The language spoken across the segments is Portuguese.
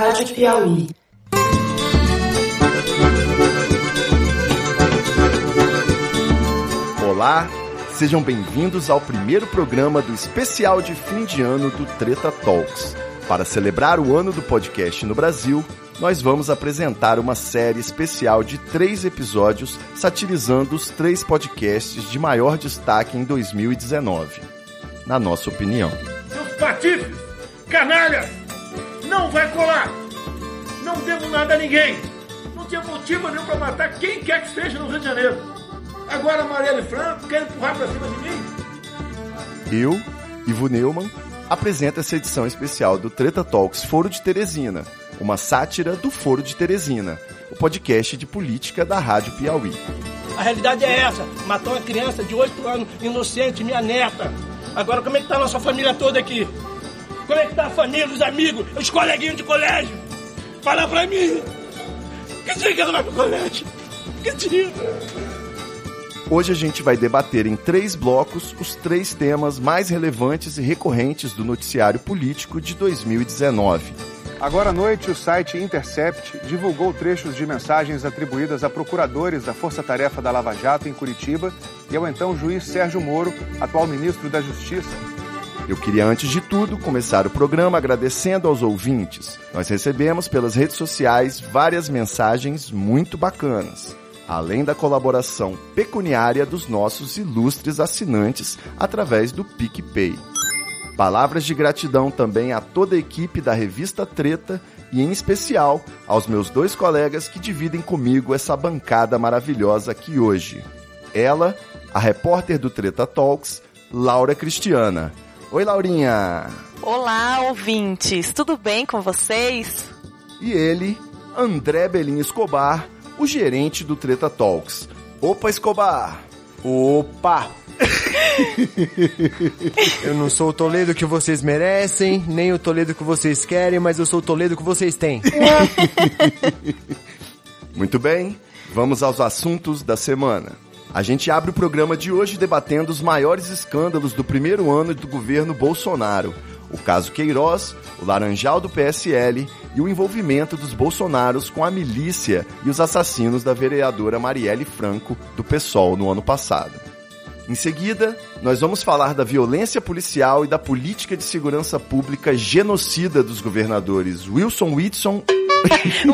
Rádio Piauí. Olá, sejam bem-vindos ao primeiro programa do especial de fim de ano do Treta Talks. Para celebrar o ano do podcast no Brasil, nós vamos apresentar uma série especial de três episódios satirizando os três podcasts de maior destaque em 2019. Na nossa opinião. Seus patifes, canalha, não vai colar. Não devo nada a ninguém. Não tinha motivo nenhum para matar quem quer que seja no Rio de Janeiro. Agora Marielle Franco quer empurrar para cima de mim. Eu, Ivo Neumann, apresento essa edição especial do Treta Talks Foro de Teresina, uma sátira do Foro de Teresina, o podcast de política da Rádio Piauí. A realidade é essa. Matou uma criança de 8 anos, inocente, minha neta. Agora, como é que tá a nossa família toda aqui? Como é que tá a família, os amigos, os coleguinhas de colégio? Fala pra mim. Que dia que ela vai pro colégio? Que dia? Hoje a gente vai debater em três blocos os três temas mais relevantes e recorrentes do noticiário político de 2019. Agora à noite, o site Intercept divulgou trechos de mensagens atribuídas a procuradores da Força Tarefa da Lava Jato em Curitiba e ao então juiz Sérgio Moro, atual ministro da Justiça. Eu queria, antes de tudo, começar o programa agradecendo aos ouvintes. Nós recebemos pelas redes sociais várias mensagens muito bacanas além da colaboração pecuniária dos nossos ilustres assinantes através do PicPay. Palavras de gratidão também a toda a equipe da revista Treta e, em especial, aos meus dois colegas que dividem comigo essa bancada maravilhosa aqui hoje. Ela, a repórter do Treta Talks, Laura Cristiana. Oi, Laurinha! Olá, ouvintes! Tudo bem com vocês? E ele, André Belim Escobar, o gerente do Treta Talks. Opa, Escobar! Opa! eu não sou o Toledo que vocês merecem, nem o Toledo que vocês querem, mas eu sou o Toledo que vocês têm. Muito bem, vamos aos assuntos da semana. A gente abre o programa de hoje debatendo os maiores escândalos do primeiro ano do governo Bolsonaro. O caso Queiroz, o Laranjal do PSL e o envolvimento dos bolsonaros com a milícia e os assassinos da vereadora Marielle Franco, do PSOL, no ano passado. Em seguida, nós vamos falar da violência policial e da política de segurança pública genocida dos governadores Wilson Whitson...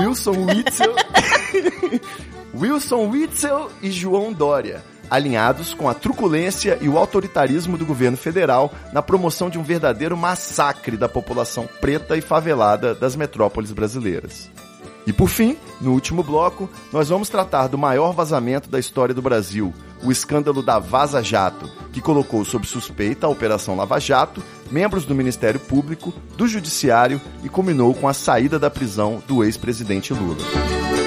Wilson Witzel... Wilson Witzel e João Dória, alinhados com a truculência e o autoritarismo do governo federal na promoção de um verdadeiro massacre da população preta e favelada das metrópoles brasileiras. E por fim, no último bloco, nós vamos tratar do maior vazamento da história do Brasil, o escândalo da Vaza Jato, que colocou sob suspeita a Operação Lava Jato, membros do Ministério Público, do Judiciário e culminou com a saída da prisão do ex-presidente Lula.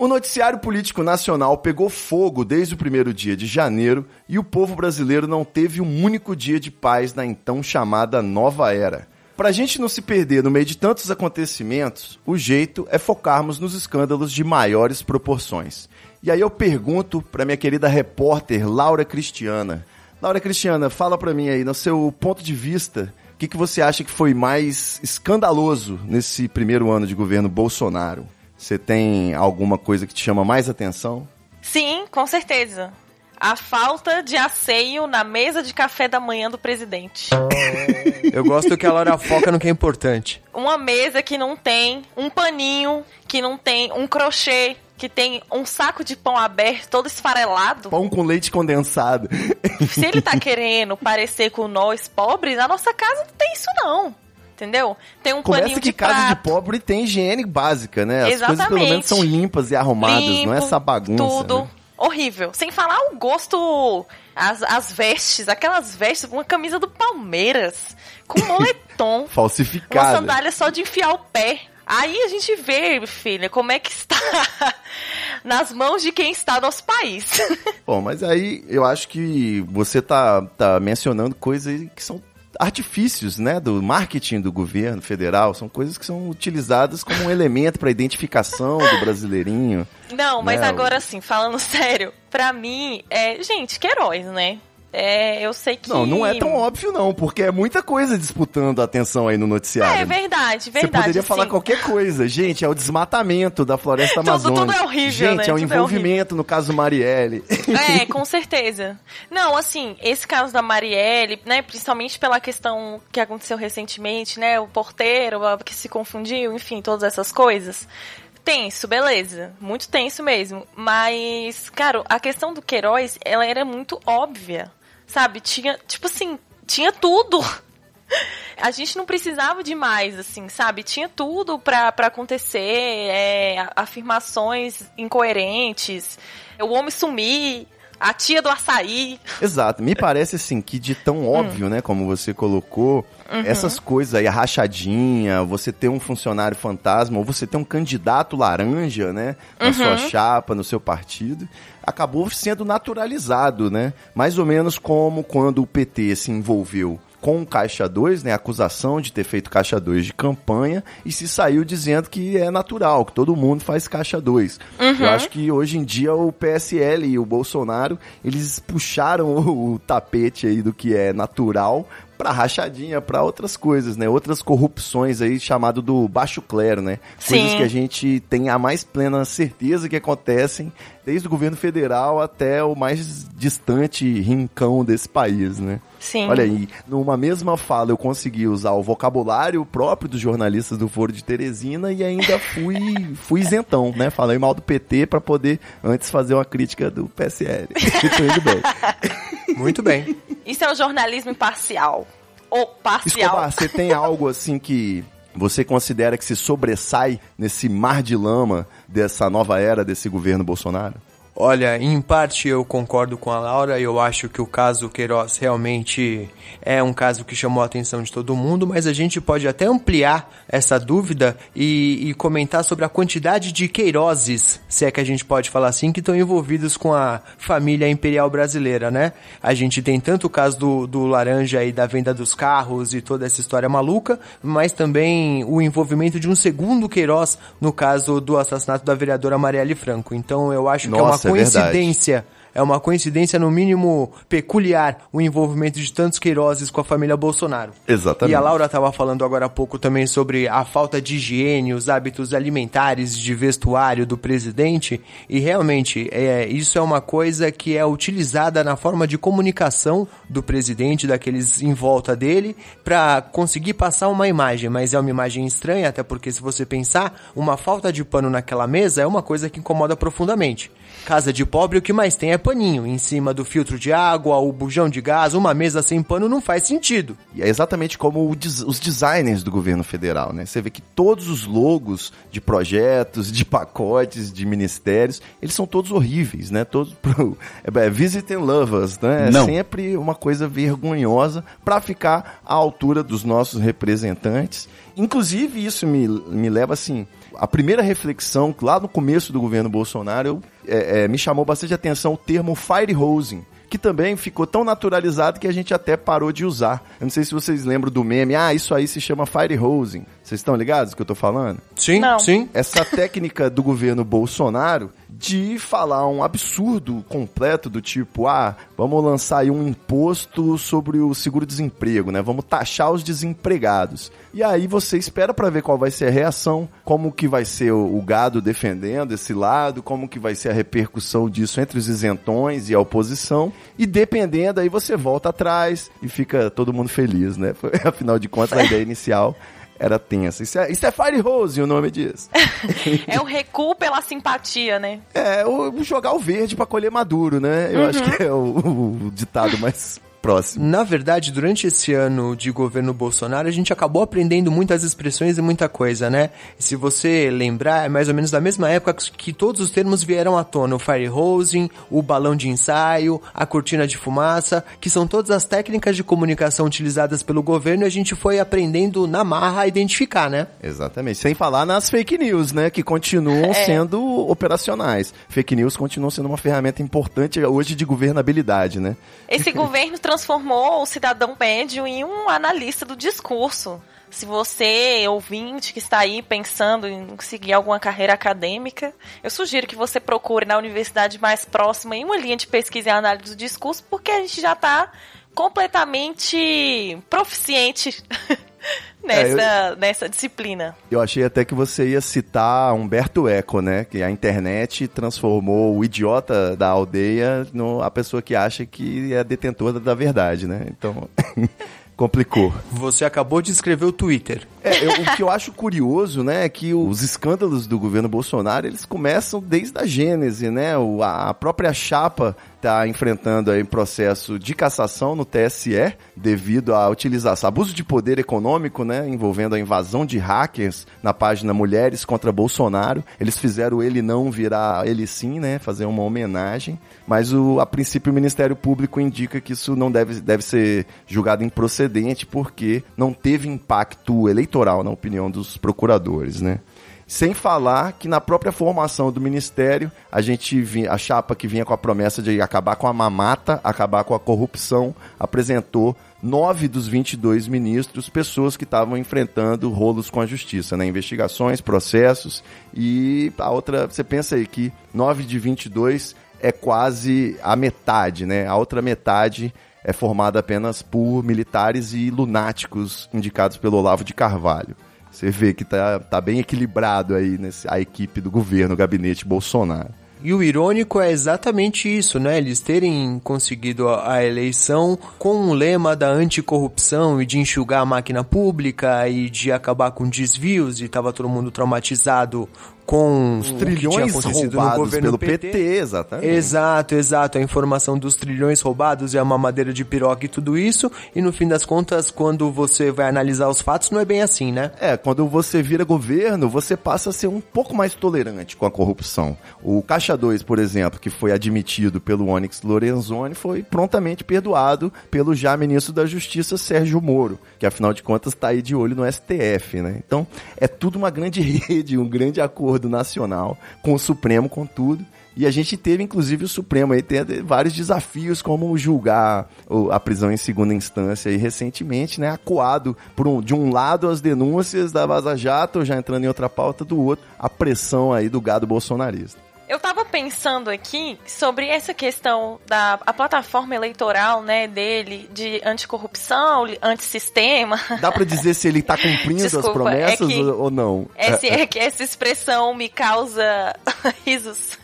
O noticiário político nacional pegou fogo desde o primeiro dia de janeiro e o povo brasileiro não teve um único dia de paz na então chamada Nova Era. Para a gente não se perder no meio de tantos acontecimentos, o jeito é focarmos nos escândalos de maiores proporções. E aí eu pergunto para minha querida repórter Laura Cristiana. Laura Cristiana, fala para mim aí, no seu ponto de vista, o que, que você acha que foi mais escandaloso nesse primeiro ano de governo Bolsonaro? Você tem alguma coisa que te chama mais atenção? Sim, com certeza. A falta de asseio na mesa de café da manhã do presidente. Eu gosto que a Laura foca no que é importante. Uma mesa que não tem um paninho, que não tem um crochê, que tem um saco de pão aberto, todo esfarelado. Pão com leite condensado. Se ele tá querendo parecer com nós pobres, na nossa casa não tem isso não entendeu? Tem um Começa paninho que de casa prato. de pobre tem higiene básica, né? As Exatamente. coisas pelo menos são limpas e arrumadas, Limpo, não é essa bagunça. Tudo. né? Horrível. Sem falar o gosto, as, as vestes, aquelas vestes, uma camisa do Palmeiras, com moletom, uma Falsificada. sandália só de enfiar o pé. Aí a gente vê, filha, como é que está nas mãos de quem está nosso país. Bom, mas aí eu acho que você tá, tá mencionando coisas que são artifícios, né, do marketing do governo federal, são coisas que são utilizadas como um elemento para identificação do brasileirinho. Não, mas Né, agora sim, falando sério, pra mim, é, gente, Queiroz, né? É, eu sei que. Não, não é tão óbvio, não, porque é muita coisa disputando a atenção aí no noticiário. É verdade, verdade. Você poderia assim. falar qualquer coisa. Gente, é o desmatamento da floresta Tudo- amazônica. tudo é horrível, Gente, né? é o Tudo é envolvimento no caso Marielle. É, com certeza. Não, assim, esse caso da Marielle, né, principalmente pela questão que aconteceu recentemente, né, o porteiro que se confundiu, enfim, todas essas coisas. Tenso, beleza. Muito tenso mesmo. Mas, cara, a questão do Queiroz, ela era muito óbvia. Sabe? Tinha, tipo assim, tinha tudo. A gente não precisava de mais, assim, sabe? Tinha tudo pra, pra acontecer, é, afirmações incoerentes, o homem sumir, a tia do açaí. Exato. Me parece assim que de tão Hum. óbvio, né, como você colocou, Uhum. essas coisas aí, a rachadinha, você ter um funcionário fantasma, ou você ter um candidato laranja, né, na sua Uhum. chapa, no seu partido, acabou sendo naturalizado, né? Mais ou menos como quando o PT se envolveu com o Caixa 2, né, a acusação de ter feito Caixa 2 de campanha e se saiu dizendo que é natural, que todo mundo faz Caixa 2. Eu acho que hoje em dia o PSL e o Bolsonaro, eles puxaram o, o tapete aí do que é natural pra rachadinha, pra outras coisas, né? Outras corrupções aí chamado do baixo clero, né? Coisas Sim. que a gente tem a mais plena certeza que acontecem desde o governo federal até o mais distante rincão desse país, né? Sim. Olha aí, numa mesma fala eu consegui usar o vocabulário próprio dos jornalistas do Foro de Teresina e ainda fui, fui isentão, né? Falei mal do PT pra poder antes fazer uma crítica do PSL. Tô indo bem. Muito bem. Isso é o jornalismo imparcial. Ou parcial. Escobar, você tem algo assim que você considera que se sobressai nesse mar de lama dessa nova era desse governo Bolsonaro? Olha, em parte eu concordo com a Laura, eu acho que o caso Queiroz realmente é um caso que chamou a atenção de todo mundo, mas a gente pode até ampliar essa dúvida e, e comentar sobre a quantidade de Queirozes, se é que a gente pode falar assim, que estão envolvidos com a família imperial brasileira, né? A gente tem tanto o caso do, do Laranja e da venda dos carros e toda essa história maluca, mas também o envolvimento de um segundo Queiroz no caso do assassinato da vereadora Marielle Franco. Então eu acho que é uma É coincidência. É uma coincidência, no mínimo, peculiar o envolvimento de tantos Queirozes com a família Bolsonaro. Exatamente. E a Laura estava falando agora há pouco também sobre a falta de higiene, os hábitos alimentares, de vestuário do presidente. E realmente, é, isso é uma coisa que é utilizada na forma de comunicação do presidente, daqueles em volta dele, para conseguir passar uma imagem. Mas é uma imagem estranha, até porque se você pensar, uma falta de pano naquela mesa é uma coisa que incomoda profundamente. Casa de pobre, o que mais tem é paninho. Em cima do filtro de água, o bujão de gás, uma mesa sem pano não faz sentido. E é exatamente como o des- os designers do governo federal, né? Você vê que todos os logos de projetos, de pacotes, de ministérios, eles são todos horríveis, né? Todos pro é, é, visit and love us, né? É Não. sempre uma coisa vergonhosa para ficar à altura dos nossos representantes. Inclusive, isso me, me leva assim. A primeira reflexão, lá no começo do governo Bolsonaro, eu, é, é, me chamou bastante atenção o termo fire hosing que também ficou tão naturalizado que a gente até parou de usar. Eu não sei se vocês lembram do meme, ah, isso aí se chama fire hosing. Vocês estão ligados do que eu tô falando? Sim, Não. sim. Essa técnica do governo Bolsonaro de falar um absurdo completo do tipo, ah, vamos lançar aí um imposto sobre o seguro-desemprego, né? Vamos taxar os desempregados. E aí você espera para ver qual vai ser a reação, como que vai ser o, o gado defendendo esse lado, como que vai ser a repercussão disso entre os isentões e a oposição. E dependendo, aí você volta atrás e fica todo mundo feliz, né? Foi, afinal de contas, a ideia inicial era tensa. Isso é, isso é Fire Rose o nome disso. É o recuo pela simpatia, né? É, o, jogar o verde pra colher maduro, né? Eu acho que é o, o ditado mais próximo. Na verdade, durante esse ano de governo Bolsonaro, a gente acabou aprendendo muitas expressões e muita coisa, né? Se você lembrar, é mais ou menos da mesma época que todos os termos vieram à tona. O fire hosing, o balão de ensaio, a cortina de fumaça, que são todas as técnicas de comunicação utilizadas pelo governo e a gente foi aprendendo na marra a identificar, né? Exatamente. Sem falar nas fake news, né? Que continuam sendo operacionais. Fake news continuam sendo uma ferramenta importante hoje de governabilidade, né? Esse governo transformou o cidadão médio em um analista do discurso. Se você, ouvinte, que está aí pensando em seguir alguma carreira acadêmica, eu sugiro que você procure na universidade mais próxima em uma linha de pesquisa e análise do discurso, porque a gente já está completamente proficiente nessa, é, eu, nessa disciplina. Eu achei até que você ia citar Humberto Eco, né? Que a internet transformou o idiota da aldeia no a pessoa que acha que é detentora da verdade, né? Então. complicou. Você acabou de escrever o Twitter. É, eu, o que eu acho curioso, né, é que os escândalos do governo Bolsonaro, eles começam desde a gênese, né? O, a própria chapa está enfrentando aí processo de cassação no TSE devido à utilização, abuso de poder econômico, né, envolvendo a invasão de hackers na página Mulheres contra Bolsonaro. Eles fizeram ele não virar ele sim, né, fazer uma homenagem, mas o, a princípio o Ministério Público indica que isso não deve, deve ser julgado improcedente porque não teve impacto eleitoral, na opinião dos procuradores, né. Sem falar que na própria formação do ministério, a gente vinha, a chapa que vinha com a promessa de acabar com a mamata, acabar com a corrupção, apresentou nove dos 22 ministros, pessoas que estavam enfrentando rolos com a justiça, né? investigações, processos, e a outra, você pensa aí que nove de 22 é quase a metade, né? A outra metade é formada apenas por militares e lunáticos indicados pelo Olavo de Carvalho. Você vê que tá, tá bem equilibrado aí nesse, a equipe do governo, o gabinete Bolsonaro. E o irônico é exatamente isso, né? Eles terem conseguido a eleição com o lema da anticorrupção e de enxugar a máquina pública e de acabar com desvios e estava todo mundo traumatizado com os trilhões roubados pelo PT. PT. exatamente. Exato, exato. A informação dos trilhões roubados é uma madeira de piroca e tudo isso. E no fim das contas, quando você vai analisar os fatos, não é bem assim, né? É, quando você vira governo, você passa a ser um pouco mais tolerante com a corrupção. O Caixa 2, por exemplo, que foi admitido pelo Onyx Lorenzoni, foi prontamente perdoado pelo já ministro da Justiça, Sérgio Moro, que afinal de contas está aí de olho no STF, né? Então, é tudo uma grande rede, um grande acordo acordo nacional com o Supremo, com tudo. E a gente teve, inclusive, o Supremo aí tem vários desafios, como julgar a prisão em segunda instância. E recentemente, né, acuado por um, de um lado as denúncias da Vaza Jato, já entrando em outra pauta, do outro, a pressão aí do gado bolsonarista. Eu tava pensando aqui sobre essa questão da a plataforma eleitoral, né, dele, de anticorrupção, antissistema. Dá para dizer se ele tá cumprindo Desculpa, as promessas é ou não? Essa, é que essa expressão me causa risos.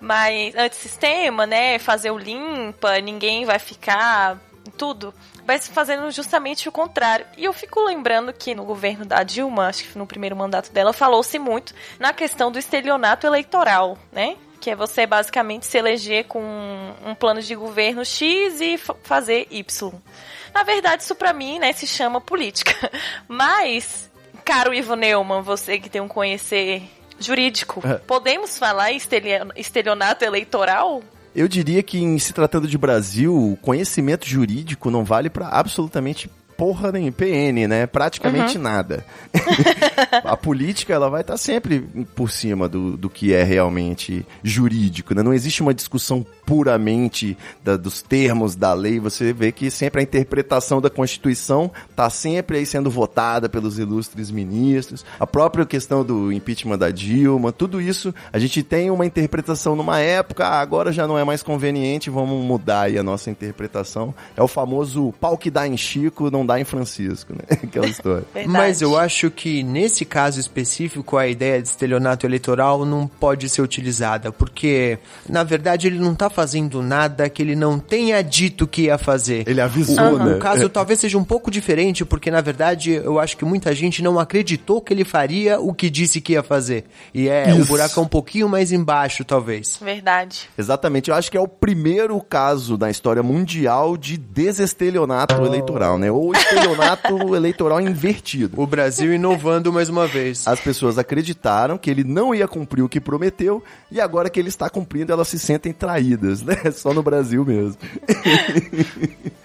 Mas antissistema, né, fazer o limpa, ninguém vai ficar tudo mas fazendo justamente o contrário. E eu fico lembrando que no governo da Dilma, acho que no primeiro mandato dela, falou-se muito na questão do estelionato eleitoral, né? Que é você basicamente se eleger com um plano de governo X e fazer Y. Na verdade, isso para mim, né, se chama política. Mas, caro Ivo Neumann, você que tem um conhecer jurídico, é. podemos falar estelionato eleitoral? Eu diria que, em se tratando de Brasil, o conhecimento jurídico não vale para absolutamente porra nem PN, né? Praticamente uhum. nada. a política, ela vai estar tá sempre por cima do, do que é realmente jurídico, né? Não existe uma discussão puramente da, dos termos da lei, você vê que sempre a interpretação da Constituição está sempre aí sendo votada pelos ilustres ministros, a própria questão do impeachment da Dilma, tudo isso a gente tem uma interpretação numa época, agora já não é mais conveniente, vamos mudar aí a nossa interpretação. É o famoso pau que dá em Chico, não dá em Francisco, né? Aquela história. Mas eu acho que nesse caso específico a ideia de estelionato eleitoral não pode ser utilizada, porque na verdade ele não está fazendo nada que ele não tenha dito que ia fazer. Ele avisou, o, né? O caso talvez seja um pouco diferente, porque na verdade eu acho que muita gente não acreditou que ele faria o que disse que ia fazer. E é, Isso. o buraco é um pouquinho mais embaixo, talvez. Verdade. Exatamente. Eu acho que é o primeiro caso na história mundial de desestelionato eleitoral, né? Ou estelionato eleitoral invertido. O Brasil inovando mais uma vez. As pessoas acreditaram que ele não ia cumprir o que prometeu e agora que ele está cumprindo, elas se sentem traídas né? Só no Brasil mesmo.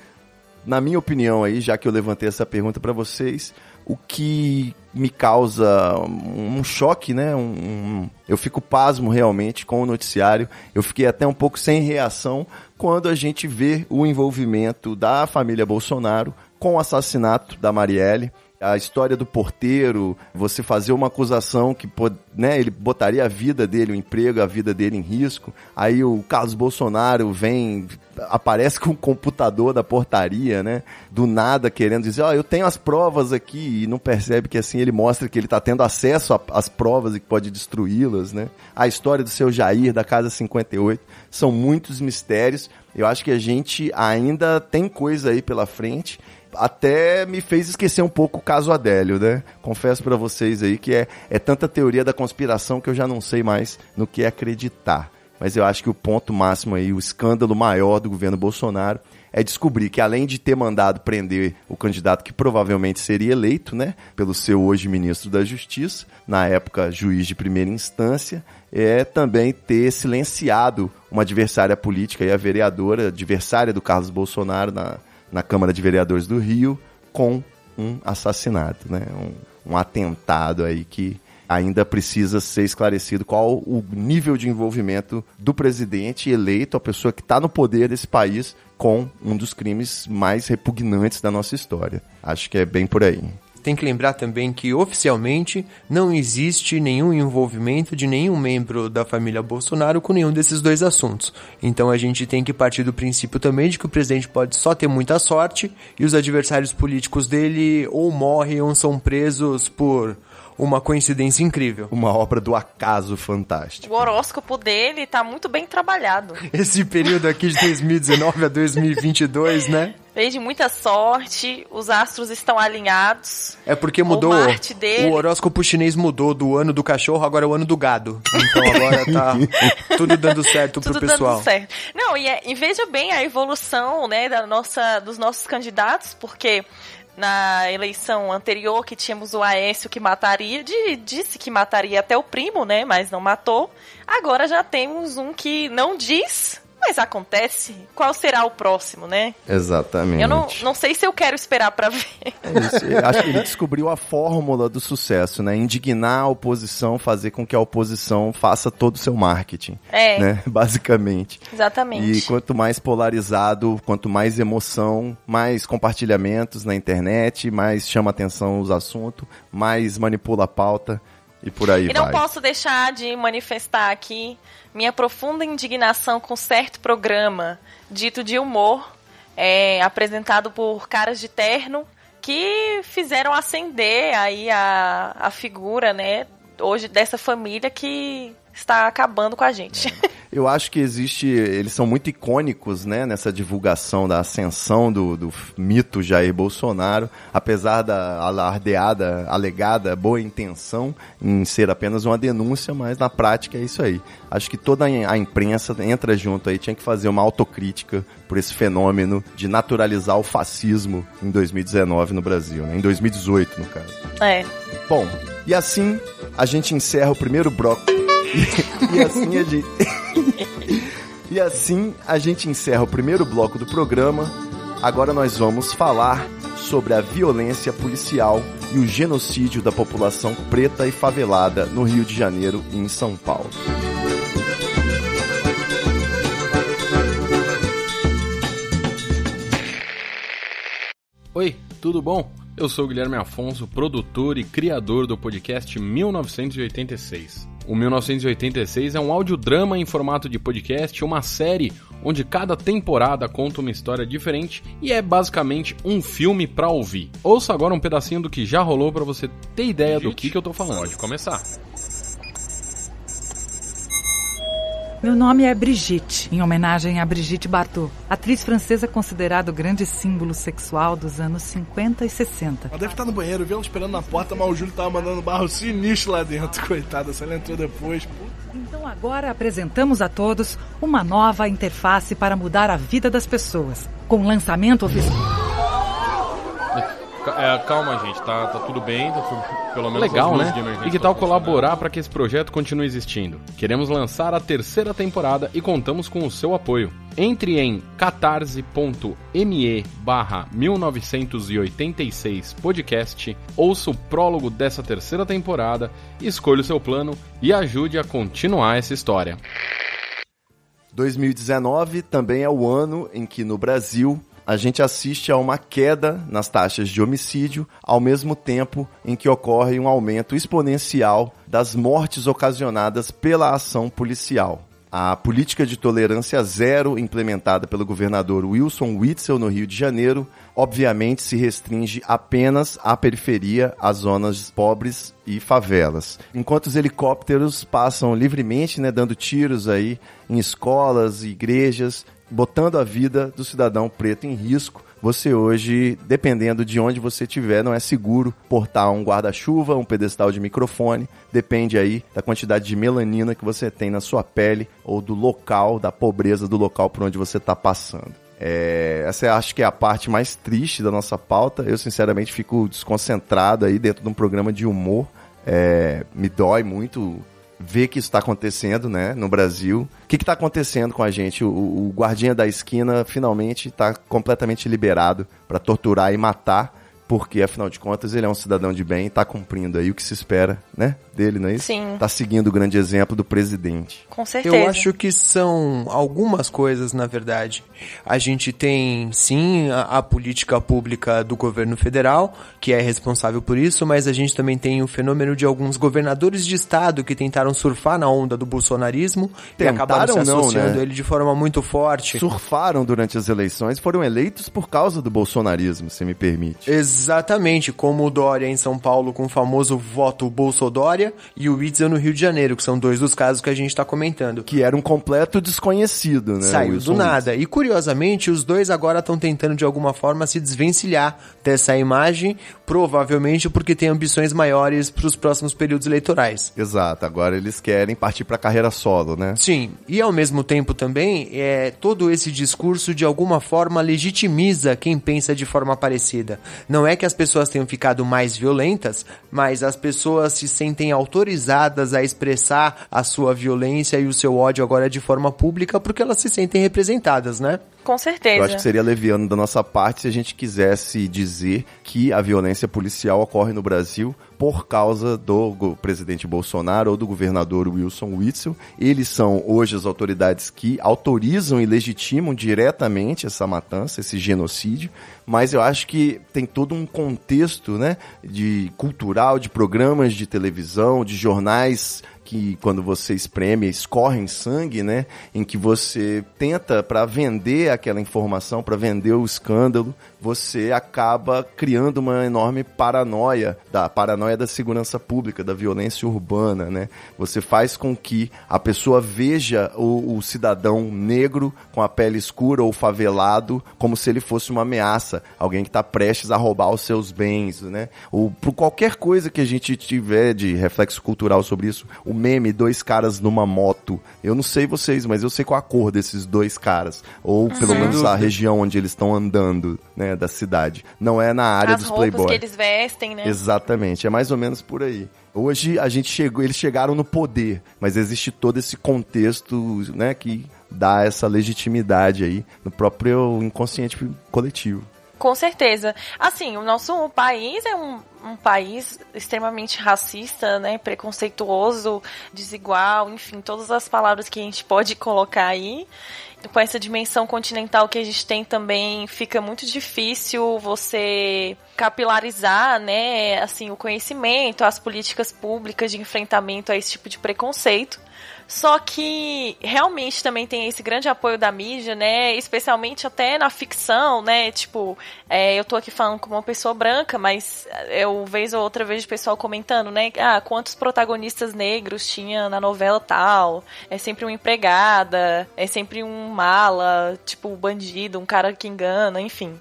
Na minha opinião aí, já que eu levantei essa pergunta para vocês, o que me causa um choque, né? Um, um, eu fico pasmo realmente com o noticiário. Eu fiquei até um pouco sem reação quando a gente vê o envolvimento da família Bolsonaro com o assassinato da Marielle a história do porteiro, você fazer uma acusação que né, ele botaria a vida dele, o emprego, a vida dele em risco. Aí o Carlos Bolsonaro vem, aparece com o computador da portaria, né? Do nada querendo dizer, ó, oh, eu tenho as provas aqui e não percebe que assim ele mostra que ele está tendo acesso às provas e que pode destruí-las, né? A história do seu Jair da Casa 58 são muitos mistérios. Eu acho que a gente ainda tem coisa aí pela frente até me fez esquecer um pouco o caso Adélio, né? Confesso para vocês aí que é, é tanta teoria da conspiração que eu já não sei mais no que acreditar. Mas eu acho que o ponto máximo aí, o escândalo maior do governo Bolsonaro é descobrir que além de ter mandado prender o candidato que provavelmente seria eleito, né, pelo seu hoje ministro da Justiça, na época juiz de primeira instância, é também ter silenciado uma adversária política e a vereadora, adversária do Carlos Bolsonaro na, na Câmara de Vereadores do Rio com um assassinato, né? Um, um atentado aí que ainda precisa ser esclarecido qual o nível de envolvimento do presidente eleito, a pessoa que está no poder desse país, com um dos crimes mais repugnantes da nossa história. Acho que é bem por aí. Tem que lembrar também que oficialmente não existe nenhum envolvimento de nenhum membro da família Bolsonaro com nenhum desses dois assuntos. Então a gente tem que partir do princípio também de que o presidente pode só ter muita sorte e os adversários políticos dele ou morrem ou são presos por uma coincidência incrível. Uma obra do acaso fantástico. O horóscopo dele tá muito bem trabalhado. Esse período aqui de 2019 a 2022, né? Veio de muita sorte, os astros estão alinhados. É porque mudou. O, Marte dele. o horóscopo chinês mudou do ano do cachorro, agora é o ano do gado. Então agora tá tudo dando certo tudo pro pessoal. Dando certo. Não, e, é, e veja bem a evolução, né, da nossa, dos nossos candidatos, porque na eleição anterior que tínhamos o Aécio que mataria, de, disse que mataria até o primo, né? Mas não matou. Agora já temos um que não diz, mas acontece. Qual será o próximo, né? Exatamente. Eu não, não sei se eu quero esperar para ver. É isso. Eu acho que ele descobriu a fórmula do sucesso, né? Indignar a oposição, fazer com que a oposição faça todo o seu marketing. É. Né? Basicamente. Exatamente. E quanto mais polarizado, quanto mais emoção, mais compartilhamentos na internet, mais chama atenção os assuntos, mais manipula a pauta e por aí e vai. não posso deixar de manifestar aqui minha profunda indignação com certo programa dito de humor, é, apresentado por caras de terno, que fizeram acender aí a, a figura, né, hoje dessa família que está acabando com a gente. É. Eu acho que existe, eles são muito icônicos, né, nessa divulgação da ascensão do, do mito Jair Bolsonaro, apesar da alardeada, alegada boa intenção em ser apenas uma denúncia, mas na prática é isso aí. Acho que toda a imprensa entra junto aí, tinha que fazer uma autocrítica por esse fenômeno de naturalizar o fascismo em 2019 no Brasil, né? em 2018 no caso. É. Bom, e assim a gente encerra o primeiro bloco. E, assim a gente. e assim a gente encerra o primeiro bloco do programa. Agora nós vamos falar sobre a violência policial e o genocídio da população preta e favelada no Rio de Janeiro e em São Paulo. Oi, tudo bom? Eu sou Guilherme Afonso, produtor e criador do podcast 1986. O 1986 é um audiodrama em formato de podcast, uma série onde cada temporada conta uma história diferente e é basicamente um filme para ouvir. Ouça agora um pedacinho do que já rolou para você ter ideia do que, que eu tô falando. Pode começar. Meu nome é Brigitte, em homenagem a Brigitte Bardot, atriz francesa considerada o grande símbolo sexual dos anos 50 e 60. Ela deve estar no banheiro, viu ela esperando na porta, mas o Júlio tava mandando barro sinistro lá dentro, coitada, se ela entrou depois. Então agora apresentamos a todos uma nova interface para mudar a vida das pessoas, com lançamento oficial. É, calma, gente, tá, tá tudo bem, tá tudo, pelo menos Legal, né? E que tal colaborar para que esse projeto continue existindo? Queremos lançar a terceira temporada e contamos com o seu apoio. Entre em catarse.me barra 1986 podcast, ouça o prólogo dessa terceira temporada, escolha o seu plano e ajude a continuar essa história. 2019 também é o ano em que no Brasil a gente assiste a uma queda nas taxas de homicídio, ao mesmo tempo em que ocorre um aumento exponencial das mortes ocasionadas pela ação policial. A política de tolerância zero implementada pelo governador Wilson Witzel no Rio de Janeiro, obviamente se restringe apenas à periferia, às zonas pobres e favelas. Enquanto os helicópteros passam livremente, né, dando tiros aí em escolas, igrejas, botando a vida do cidadão preto em risco, você hoje, dependendo de onde você estiver, não é seguro portar um guarda-chuva, um pedestal de microfone. Depende aí da quantidade de melanina que você tem na sua pele ou do local, da pobreza do local por onde você está passando. É, essa acho que é a parte mais triste da nossa pauta. Eu, sinceramente, fico desconcentrado aí dentro de um programa de humor. É, me dói muito ver que isso está acontecendo, né, no Brasil. O que está acontecendo com a gente? O, o guardinha da esquina finalmente está completamente liberado para torturar e matar, porque afinal de contas ele é um cidadão de bem, está cumprindo aí o que se espera, né, dele, não é isso? Sim. Tá seguindo o grande exemplo do presidente. Com certeza. Eu acho que são algumas coisas, na verdade. A gente tem, sim, a, a, política pública do governo federal, que é responsável por isso, mas a gente também tem o fenômeno de alguns governadores de estado que tentaram surfar na onda do bolsonarismo Tentaram, e acabaram se associando não, né? ele de forma muito forte. Surfaram durante as eleições, foram eleitos por causa do bolsonarismo, se me permite. Exatamente, como o Dória em São Paulo com o famoso voto Bolsodória, e o Witzel no Rio de Janeiro, que são dois dos casos que a gente está comentando. Que era um completo desconhecido, né? Saiu do nada. E curiosamente, os dois agora estão tentando de alguma forma se desvencilhar dessa imagem, provavelmente porque tem ambições maiores para os próximos períodos eleitorais. Exato, agora eles querem partir para a carreira solo, né? Sim, e ao mesmo tempo também, é, todo esse discurso de alguma forma legitimiza quem pensa de forma parecida. Não é que as pessoas tenham ficado mais violentas, mas as pessoas se sentem autorizadas a expressar a sua violência e o seu ódio agora de forma pública porque elas se sentem representadas, né? Com certeza. Eu acho que seria leviano da nossa parte se a gente quisesse dizer que a violência policial ocorre no Brasil por causa do presidente Bolsonaro ou do governador Wilson Witzel. Eles são hoje as autoridades que autorizam e legitimam diretamente essa matança, esse genocídio, mas eu acho que tem todo um contexto, né, de cultural, de programas de televisão, de jornais que quando você espreme, escorrem sangue, né? Em que você tenta para vender aquela informação, para vender o escândalo, você acaba criando uma enorme paranoia, da paranoia da segurança pública, da violência urbana, né? Você faz com que a pessoa veja o, o cidadão negro com a pele escura ou favelado como se ele fosse uma ameaça, alguém que está prestes a roubar os seus bens, né? Ou por qualquer coisa que a gente tiver de reflexo cultural sobre isso, o meme dois caras numa moto, eu não sei vocês, mas eu sei qual a cor desses dois caras, ou pelo menos a região onde eles estão andando, né? Da cidade. Não é na área As dos roupas playboys. que eles vestem, né? Exatamente, é mais ou menos por aí. Hoje a gente chegou, eles chegaram no poder, mas existe todo esse contexto, né, que dá essa legitimidade aí no próprio inconsciente coletivo. Com certeza. Assim, o nosso país é um, um país extremamente racista, né, preconceituoso, desigual, enfim, todas as palavras que a gente pode colocar aí com essa dimensão continental que a gente tem também, fica muito difícil você capilarizar, né, assim, o conhecimento, as políticas públicas de enfrentamento a esse tipo de preconceito. Só que realmente também tem esse grande apoio da mídia, né? Especialmente até na ficção, né? Tipo, é, eu tô aqui falando como uma pessoa branca, mas eu vez ou outra vejo pessoal comentando, né? Ah, quantos protagonistas negros tinha na novela tal? É sempre uma empregada, é sempre um mala, tipo, um bandido, um cara que engana, enfim.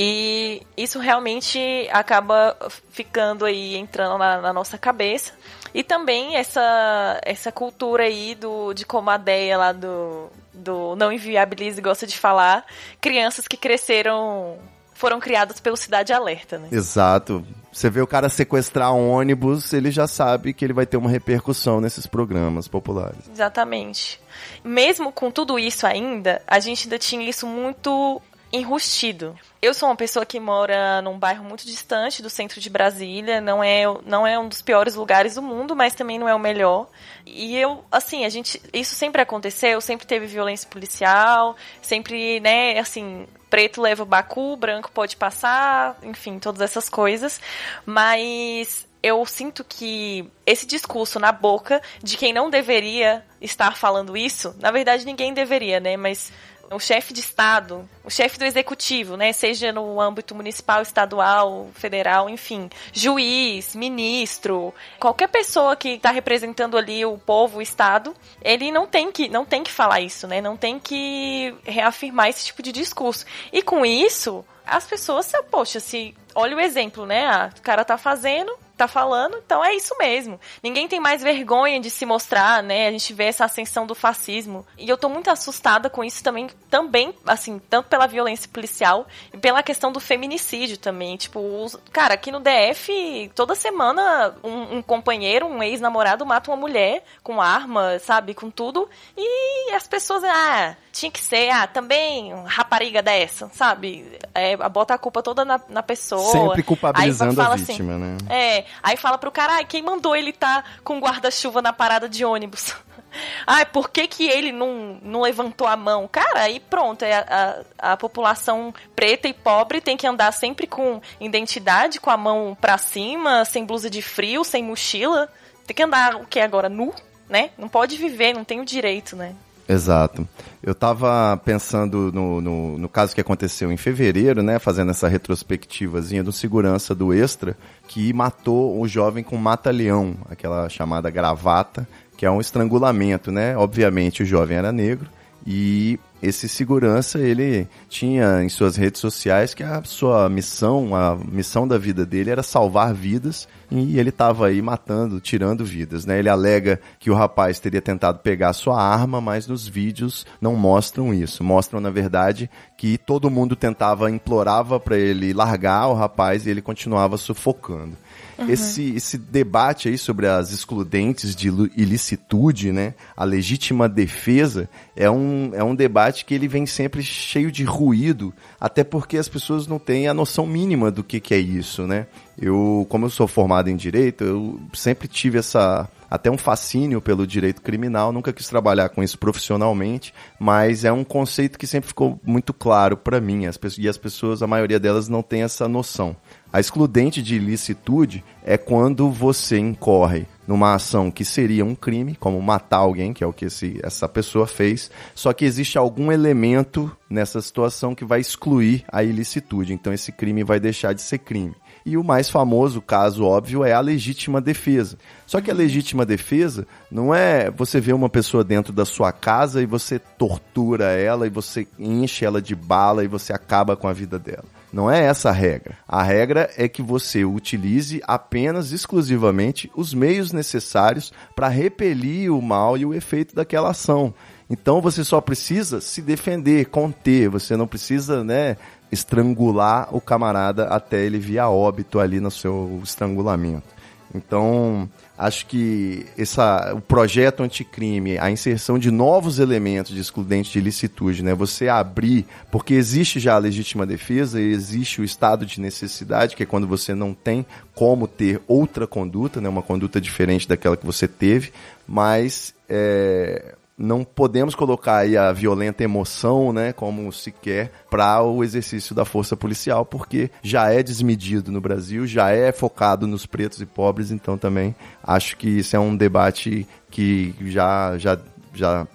E isso realmente acaba ficando aí, entrando na, na nossa cabeça. E também essa, essa cultura aí do, de como a Deia lá do, do Não Inviabilize gosta de falar, crianças que cresceram, foram criadas pelo Cidade Alerta, né? Exato. Você vê o cara sequestrar um ônibus, ele já sabe que ele vai ter uma repercussão nesses programas populares. Exatamente. Mesmo com tudo isso ainda, a gente ainda tinha isso muito enrustido. Eu sou uma pessoa que mora num bairro muito distante do centro de Brasília, não é, não é um dos piores lugares do mundo, mas também não é o melhor. E eu, assim, a gente, isso sempre aconteceu, sempre teve violência policial, sempre, né, assim, preto leva o bacu, branco pode passar, enfim, todas essas coisas. Mas eu sinto que esse discurso na boca de quem não deveria estar falando isso, na verdade ninguém deveria, né? Mas o chefe de Estado, o chefe do executivo, né, seja no âmbito municipal, estadual, federal, enfim, juiz, ministro, qualquer pessoa que está representando ali o povo, o Estado, ele não tem que não tem que falar isso, né, não tem que reafirmar esse tipo de discurso. E com isso, as pessoas, poxa, se olha o exemplo, né, ah, o cara tá fazendo, tá falando, então é isso mesmo. Ninguém tem mais vergonha de se mostrar, né? A gente vê essa ascensão do fascismo. E eu tô muito assustada com isso também, também, assim, tanto pela violência policial e pela questão do feminicídio também. Tipo, os, cara, aqui no DF, toda semana um, um companheiro, um ex-namorado mata uma mulher com arma, sabe? Com tudo. E as pessoas, ah, tinha que ser, ah, também rapariga dessa, sabe? É, bota a culpa toda na, na pessoa. Sempre culpabilizando a assim, vítima, assim, né? É, Aí fala pro cara, ah, quem mandou ele tá com guarda-chuva na parada de ônibus? ah, por que, que ele não, não levantou a mão? Cara, aí pronto, é a, a, a, população preta e pobre tem que andar sempre com identidade, com a mão pra cima, sem blusa de frio, sem mochila. Tem que andar o que agora? Nu, né? Não pode viver, não tem o direito, né? Exato. Eu estava pensando no, no, no, caso que aconteceu em fevereiro, né, fazendo essa retrospectivazinha do segurança do Extra, que matou o jovem com mata-leão, aquela chamada gravata, que é um estrangulamento, né? Obviamente o jovem era negro e esse segurança ele tinha em suas redes sociais que a sua missão, a missão da vida dele era salvar vidas e ele estava aí matando, tirando vidas, né? Ele alega que o rapaz teria tentado pegar sua arma, mas nos vídeos não mostram isso. Mostram na verdade que todo mundo tentava implorava para ele largar o rapaz e ele continuava sufocando. Uhum. Esse, esse debate aí sobre as excludentes de ilicitude, né? A legítima defesa é um, é um debate que ele vem sempre cheio de ruído, até porque as pessoas não têm a noção mínima do que, que é isso, né? Eu, como eu sou formado em direito, eu sempre tive essa até um fascínio pelo direito criminal, nunca quis trabalhar com isso profissionalmente, mas é um conceito que sempre ficou muito claro para mim, as pessoas, e as pessoas, a maioria delas não tem essa noção. A excludente de ilicitude é quando você incorre numa ação que seria um crime, como matar alguém, que é o que esse, essa pessoa fez, só que existe algum elemento nessa situação que vai excluir a ilicitude. Então esse crime vai deixar de ser crime. E o mais famoso caso óbvio é a legítima defesa. Só que a legítima defesa não é você ver uma pessoa dentro da sua casa e você tortura ela e você enche ela de bala e você acaba com a vida dela. Não é essa a regra. A regra é que você utilize apenas, exclusivamente, os meios necessários para repelir o mal e o efeito daquela ação. Então você só precisa se defender, conter. Você não precisa, né, estrangular o camarada até ele vir a óbito ali no seu estrangulamento. Então, acho que essa, o projeto anticrime, a inserção de novos elementos de excludente de ilicitude, né? Você abrir, porque existe já a legítima defesa existe o estado de necessidade, que é quando você não tem como ter outra conduta, né? Uma conduta diferente daquela que você teve, mas é, não podemos colocar aí a violenta emoção, né, como se quer, para o exercício da força policial, porque já é desmedido no Brasil, já é focado nos pretos e pobres, então também acho que isso é um debate que já já já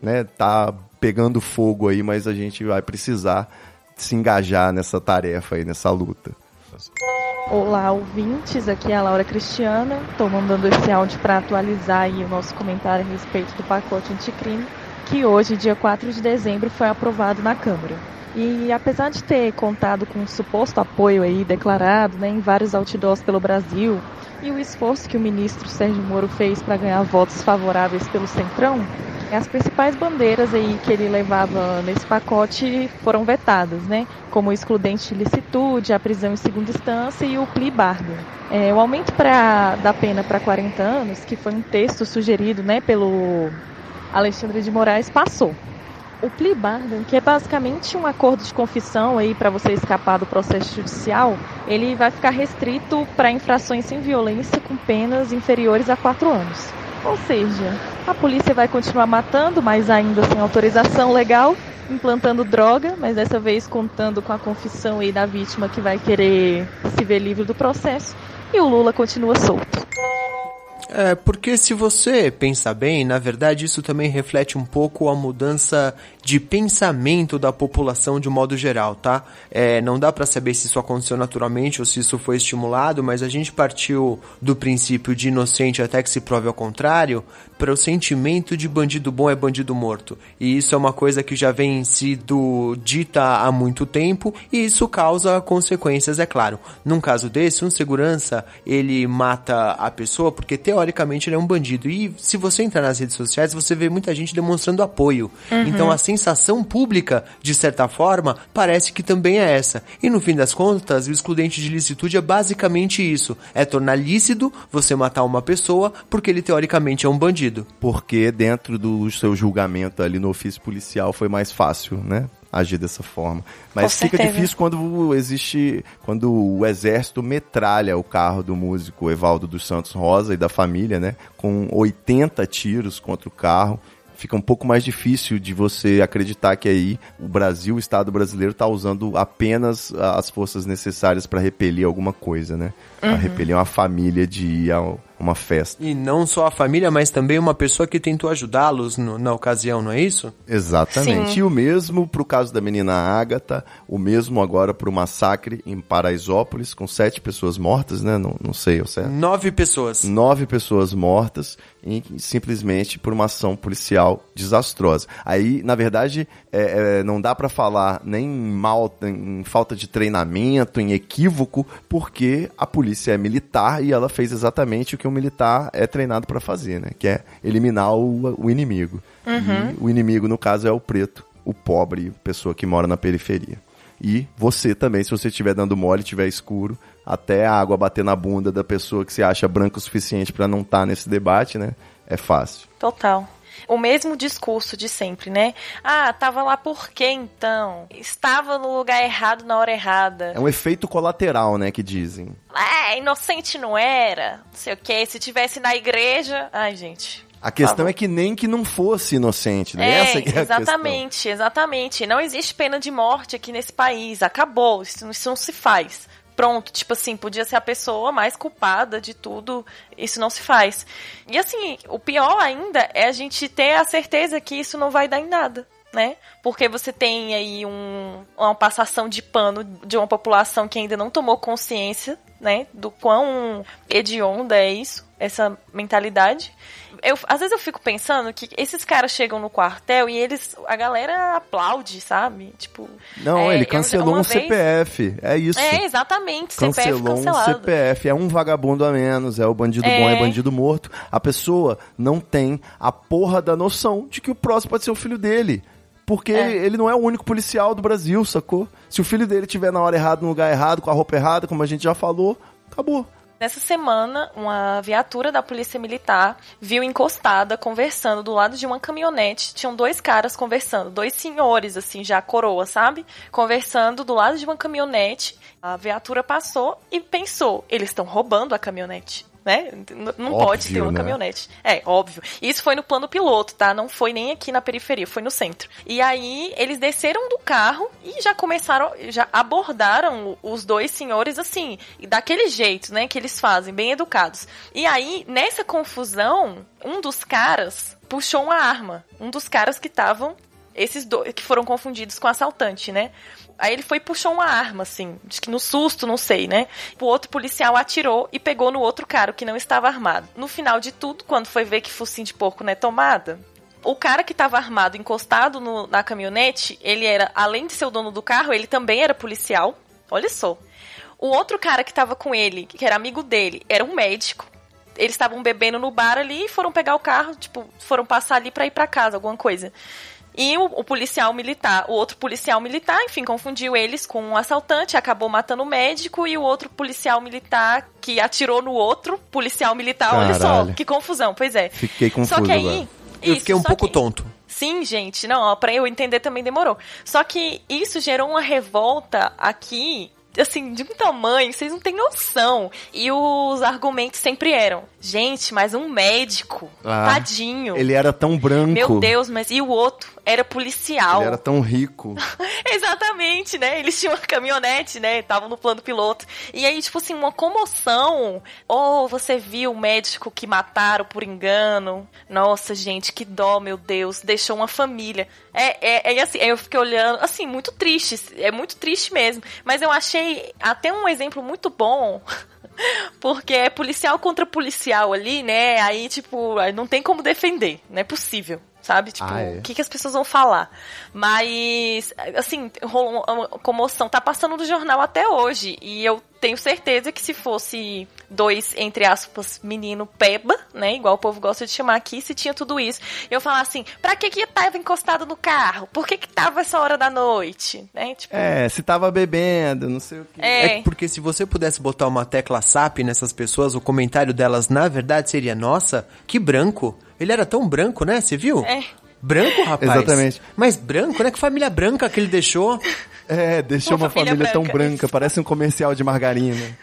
né, tá pegando fogo aí, mas a gente vai precisar se engajar nessa tarefa aí, nessa luta. Olá, ouvintes. Aqui é a Laura Cristiana. Estou mandando esse áudio para atualizar o nosso comentário a respeito do pacote anticrime, que hoje, dia 4 de dezembro, foi aprovado na Câmara. E apesar de ter contado com um suposto apoio aí declarado né, em vários outdoors pelo Brasil e o esforço que o ministro Sérgio Moro fez para ganhar votos favoráveis pelo Centrão, as principais bandeiras aí que ele levava nesse pacote foram vetadas, né? Como o excludente de licitude, a prisão em segunda instância e o plea bargain. É, o aumento pra, da pena para 40 anos, que foi um texto sugerido né, pelo Alexandre de Moraes, passou. O plea bargain, que é basicamente um acordo de confissão aí para você escapar do processo judicial, ele vai ficar restrito para infrações sem violência com penas inferiores a quatro anos. Ou seja, a polícia vai continuar matando, mas ainda sem autorização legal, implantando droga, mas dessa vez contando com a confissão aí da vítima que vai querer se ver livre do processo, e o Lula continua solto. É, porque se você pensar bem, na verdade isso também reflete um pouco a mudança de pensamento da população de um modo geral, tá? É, não dá para saber se isso aconteceu naturalmente ou se isso foi estimulado, mas a gente partiu do princípio de inocente até que se prove ao contrário, para o sentimento de bandido bom é bandido morto. E isso é uma coisa que já vem sido dita há muito tempo e isso causa consequências, é claro. Num caso desse, um segurança, ele mata a pessoa porque teoricamente ele é um bandido. E se você entrar nas redes sociais, você vê muita gente demonstrando apoio. Uhum. Então a sensação pública, de certa forma, parece que também é essa. E no fim das contas, o excludente de licitude é basicamente isso: é tornar lícito você matar uma pessoa porque ele teoricamente é um bandido. Porque dentro do seu julgamento ali no ofício policial foi mais fácil, né? Agir dessa forma. Mas Com fica certeza. difícil quando existe. Quando o exército metralha o carro do músico Evaldo dos Santos Rosa e da família, né? Com 80 tiros contra o carro. Fica um pouco mais difícil de você acreditar que aí o Brasil, o Estado brasileiro, está usando apenas as forças necessárias para repelir alguma coisa, né? Para Uhum. repelir uma família de ir a uma festa. E não só a família, mas também uma pessoa que tentou ajudá-los na ocasião, não é isso? Exatamente. Sim. E o mesmo pro caso da menina Ágata, o mesmo agora pro massacre em Paraisópolis, com sete pessoas mortas, né? Não, não sei, eu certo? Nove pessoas. Nove pessoas mortas, simplesmente por uma ação policial desastrosa. Aí, na verdade, é, é, não dá pra falar nem em mal, em falta de treinamento, em equívoco, porque a polícia é militar e ela fez exatamente o que um militar é treinado pra fazer, né? Que é eliminar o, o inimigo. Uhum. O inimigo, no caso, é o preto, o pobre, pessoa que mora na periferia. E você também, se você estiver dando mole, estiver escuro, até a água bater na bunda da pessoa que se acha branca o suficiente pra não estar nesse debate, né? É fácil. Total. O mesmo discurso de sempre, né? Ah, tava lá por quê então? Estava no lugar errado na hora errada. É um efeito colateral, né, que dizem. É, inocente não era. Não sei o quê. Se tivesse na igreja. Ai, gente. A questão é que nem que não fosse inocente, né? É, Essa é exatamente, exatamente. Não existe pena de morte aqui nesse país. Acabou. Isso, isso não se faz. Pronto, tipo assim, podia ser a pessoa mais culpada de tudo. Isso não se faz. E assim, o pior ainda é a gente ter a certeza que isso não vai dar em nada. Né? Porque você tem aí um, uma passação de pano de uma população que ainda não tomou consciência, né? Do quão hedionda é isso, essa mentalidade. Eu, às vezes eu fico pensando que esses caras chegam no quartel e eles. A galera aplaude, sabe? Tipo. Não, é, ele eu- cancelou um vez- CPF. É isso. É, exatamente. CPF Cancelou um cancelado. CPF. É um vagabundo a menos. É o bandido É. bom, é bandido morto. A pessoa não tem a porra da noção de que o próximo pode ser o filho dele. Porque É. ele não é o único policial do Brasil, sacou? Se o filho dele estiver na hora errada, no lugar errado, com a roupa errada, como a gente já falou, acabou. Nessa semana, uma viatura da Polícia Militar viu encostada, conversando do lado de uma caminhonete. Tinham dois caras conversando, dois senhores, assim, já coroa, sabe? Conversando do lado de uma caminhonete. A viatura passou e pensou: eles estão roubando a caminhonete. Né? N- Não Óbvio, pode ter uma né? caminhonete. É, óbvio. Isso foi no plano piloto, tá? Não foi nem aqui na periferia, foi no centro. E aí, eles desceram do carro e já começaram, já abordaram os dois senhores assim, daquele jeito, né, que eles fazem, bem educados. E aí, nessa confusão, um dos caras puxou uma arma. Um dos caras que estavam esses dois que foram confundidos com assaltante, né? Aí ele foi e puxou uma arma, assim, acho que no susto, não sei, né? O outro policial atirou e pegou no outro cara, que não estava armado. No final de tudo, quando foi ver que focinho de porco não é tomada, o cara que estava armado, encostado no- na caminhonete, ele era, além de ser o dono do carro, ele também era policial. Olha só. O outro cara que estava com ele, que era amigo dele, era um médico. Eles estavam bebendo no bar ali e foram pegar o carro, tipo, foram passar ali pra ir pra casa, alguma coisa. E o, o policial militar, o outro policial militar, enfim, confundiu eles com um assaltante, acabou matando o médico e o outro policial militar que atirou no outro policial militar. Olha só, Caralho. que confusão, pois é. Fiquei confuso Só que aí. agora. Eu isso, fiquei um pouco que- tonto. Sim, gente, não, pra eu entender também demorou. Só que isso gerou uma revolta aqui assim, de um tamanho, vocês não têm noção. E os argumentos sempre eram: gente, mas um médico, ah, tadinho. Ele era tão branco. Meu Deus, mas e o outro? Era policial. Ele era tão rico. Exatamente, né? Eles tinham uma caminhonete, né? Estavam no plano piloto. E aí, tipo assim, uma comoção. Oh, você viu o médico que mataram por engano? Nossa, gente, que dó, meu Deus. Deixou uma família. É, é, é assim, eu fiquei olhando, assim, muito triste. É muito triste mesmo. Mas eu achei até um exemplo muito bom. Porque é policial contra policial ali, né? Aí, tipo, não tem como defender. Não é possível sabe? Tipo, ah, é? o que, que as pessoas vão falar? Mas, assim, rolou uma comoção. Tá passando no jornal até hoje. E eu tenho certeza que se fosse dois, entre aspas, menino peba, né? Igual o povo gosta de chamar aqui, se tinha tudo isso. Eu falar assim, pra que que tava encostado no carro? Por que que tava essa hora da noite? Né? Tipo... É, se tava bebendo, não sei o que. É. é porque se você pudesse botar uma tecla SAP nessas pessoas, o comentário delas, na verdade, seria, nossa, que branco. Ele era tão branco, né? Você viu? É. Branco, rapaz? Exatamente. Mas branco, né? Que família branca que ele deixou? É, deixou uma, uma família, família tão branca. Parece um comercial de margarina.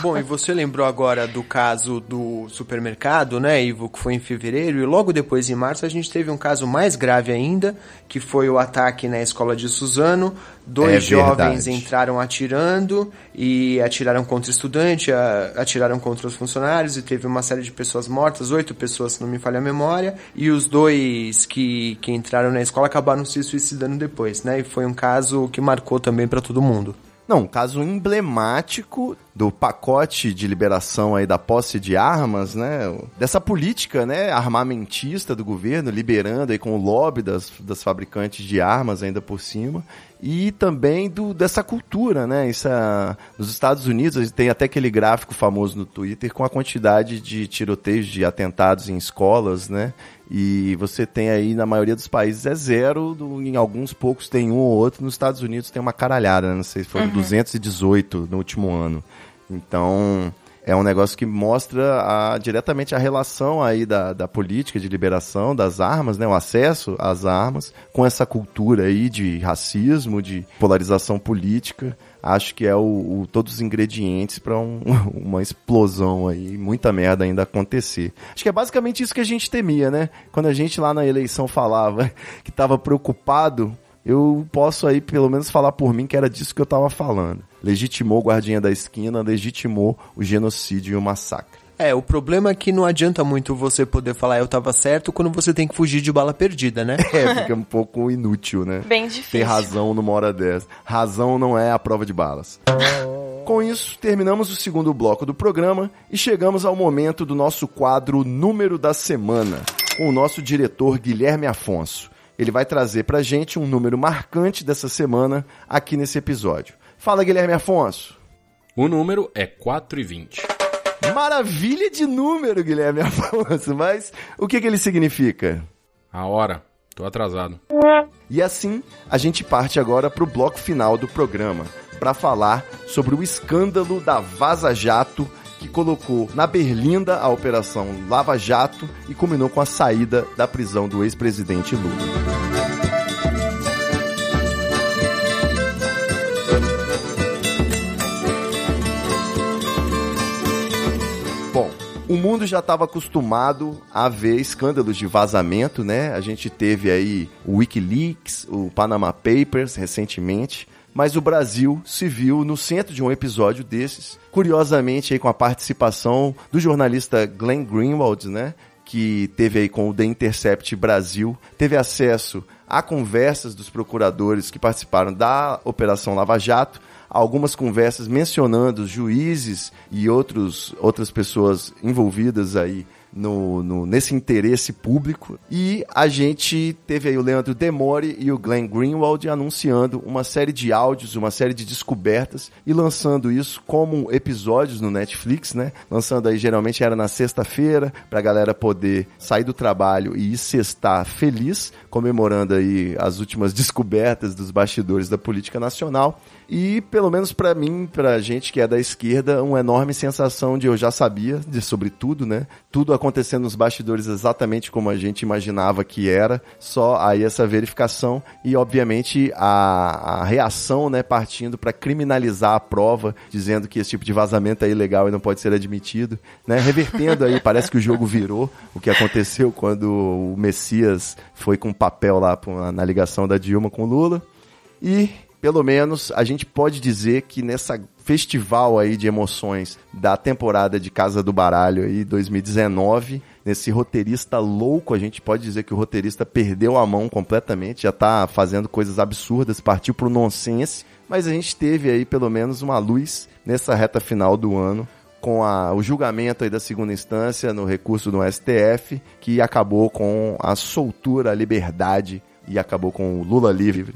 Bom, e você lembrou agora do caso do supermercado, né, Ivo, que foi em fevereiro, e logo depois, em março, a gente teve um caso mais grave ainda, que foi o ataque na escola de Suzano. Dois é jovens entraram atirando e atiraram contra o estudante, atiraram contra os funcionários e teve uma série de pessoas mortas, oito pessoas, se não me falha a memória, e os dois que, que entraram na escola acabaram se suicidando depois, né, e foi um caso que marcou também para todo mundo. Não, um caso emblemático do pacote de liberação aí da posse de armas, né? Dessa política, né, armamentista do governo, liberando aí com o lobby das, das fabricantes de armas ainda por cima e também do, dessa cultura, né? Isso, é, nos Estados Unidos tem até aquele gráfico famoso no Twitter com a quantidade de tiroteios, de atentados em escolas, né? E você tem aí, na maioria dos países, é zero, do, em alguns poucos tem um ou outro. Nos Estados Unidos tem uma caralhada, né? não sei se foram uhum. 218 no último ano. Então, é um negócio que mostra a, diretamente a relação aí da, da política de liberação das armas, né, o acesso às armas, com essa cultura aí de racismo, de polarização política. Acho que é o, o todos os ingredientes para um, uma explosão aí, muita merda ainda acontecer. Acho que é basicamente isso que a gente temia, né? Quando a gente lá na eleição falava que estava preocupado eu posso aí pelo menos falar por mim que era disso que eu estava falando. Legitimou o guardinha da esquina, legitimou o genocídio e o massacre. É, o problema é que não adianta muito você poder falar eu tava certo quando você tem que fugir de bala perdida, né? É, fica um pouco inútil, né? Bem difícil. Ter razão numa hora dessa. Razão não é a prova de balas. Com isso, terminamos o segundo bloco do programa e chegamos ao momento do nosso quadro Número da Semana, com o nosso diretor Guilherme Afonso ele vai trazer pra gente um número marcante dessa semana aqui nesse episódio. Fala, Guilherme Afonso. O número é 4 e 20. Maravilha de número, Guilherme Afonso, mas o que, que ele significa? A hora. Tô atrasado. E assim, a gente parte agora pro bloco final do programa, para falar sobre o escândalo da Vaza Jato que colocou na Berlinda a Operação Lava Jato e culminou com a saída da prisão do ex-presidente Lula. O mundo já estava acostumado a ver escândalos de vazamento, né? A gente teve aí o WikiLeaks, o Panama Papers recentemente mas o Brasil se viu no centro de um episódio desses, curiosamente aí com a participação do jornalista Glenn Greenwald, né? Que teve aí com o The Intercept Brasil, teve acesso a conversas dos procuradores que participaram da Operação Lava Jato, algumas conversas mencionando juízes e outros, outras pessoas envolvidas aí no, no, nesse interesse público. E a gente teve aí o Leandro Demore e o Glenn Greenwald anunciando uma série de áudios, uma série de descobertas e lançando isso como episódios no Netflix, né? Lançando aí geralmente era na sexta-feira para a galera poder sair do trabalho e ir sextar feliz, comemorando aí as últimas descobertas dos bastidores da política nacional. E, pelo menos para mim, pra gente que é da esquerda, uma enorme sensação de eu já sabia de sobre tudo, né? Tudo acontecendo nos bastidores exatamente como a gente imaginava que era, só aí essa verificação e, obviamente, a, a reação, né, partindo para criminalizar a prova, dizendo que esse tipo de vazamento é ilegal e não pode ser admitido, né, revertendo aí, parece que o jogo virou, o que aconteceu quando o Messias foi com papel lá na ligação da Dilma com Lula. E pelo menos a gente pode dizer que nessa festival aí de emoções da temporada de Casa do Baralho aí 2019, nesse roteirista louco, a gente pode dizer que o roteirista perdeu a mão completamente, já tá fazendo coisas absurdas, partiu pro nonsense, mas a gente teve aí pelo menos uma luz nessa reta final do ano com a, o julgamento aí da segunda instância no recurso do STF, que acabou com a soltura, a liberdade e acabou com o Lula livre.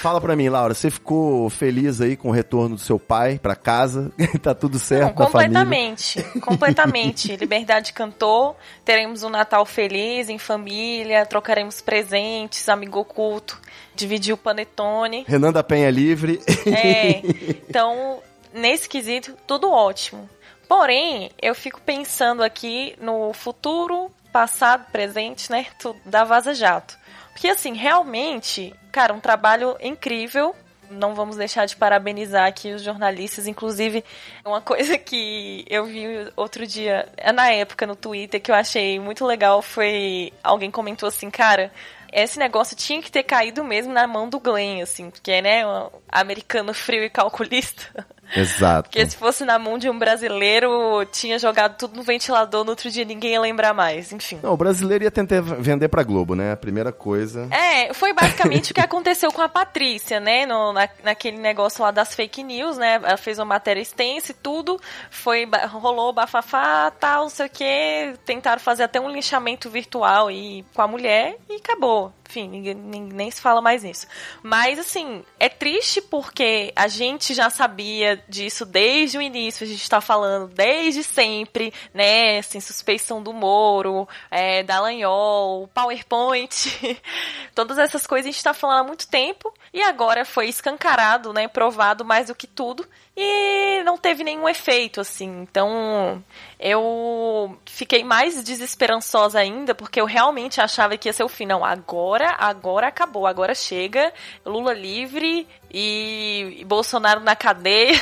Fala pra mim, Laura, você ficou feliz aí com o retorno do seu pai pra casa? tá tudo certo Não, completamente, completamente. Liberdade cantou, teremos um Natal feliz, em família, trocaremos presentes, amigo oculto, dividir o panetone. Renan da Penha livre. É, então, nesse quesito, tudo ótimo. Porém, eu fico pensando aqui no futuro, passado, presente, né, da Vaza Jato. Porque, assim, realmente, cara, um trabalho incrível. Não vamos deixar de parabenizar aqui os jornalistas. Inclusive, uma coisa que eu vi outro dia, é na época no Twitter, que eu achei muito legal foi. Alguém comentou assim, cara, esse negócio tinha que ter caído mesmo na mão do Glenn, assim, porque, né, um americano frio e calculista. Exato. Porque se fosse na mão de um brasileiro, tinha jogado tudo no ventilador, no outro dia ninguém ia lembrar mais, enfim. Não, o brasileiro ia tentar vender pra Globo, né? A primeira coisa. É, foi basicamente o que aconteceu com a Patrícia, né? No, na, naquele negócio lá das fake news, né? Ela fez uma matéria extensa e tudo, foi, rolou bafafá, tal, não sei o que. Tentaram fazer até um linchamento virtual e, com a mulher e acabou. Enfim, ninguém, ninguém, nem se fala mais nisso. Mas, assim, é triste porque a gente já sabia disso desde o início, a gente está falando desde sempre, né? Assim, suspeição do Moro, é, Dallagnol, PowerPoint, todas essas coisas a gente está falando há muito tempo e agora foi escancarado, né? Provado mais do que tudo e não teve nenhum efeito, assim. Então, eu fiquei mais desesperançosa ainda, porque eu realmente achava que ia ser o fim. Não, agora, agora acabou, agora chega, Lula livre e, Bolsonaro na cadeia.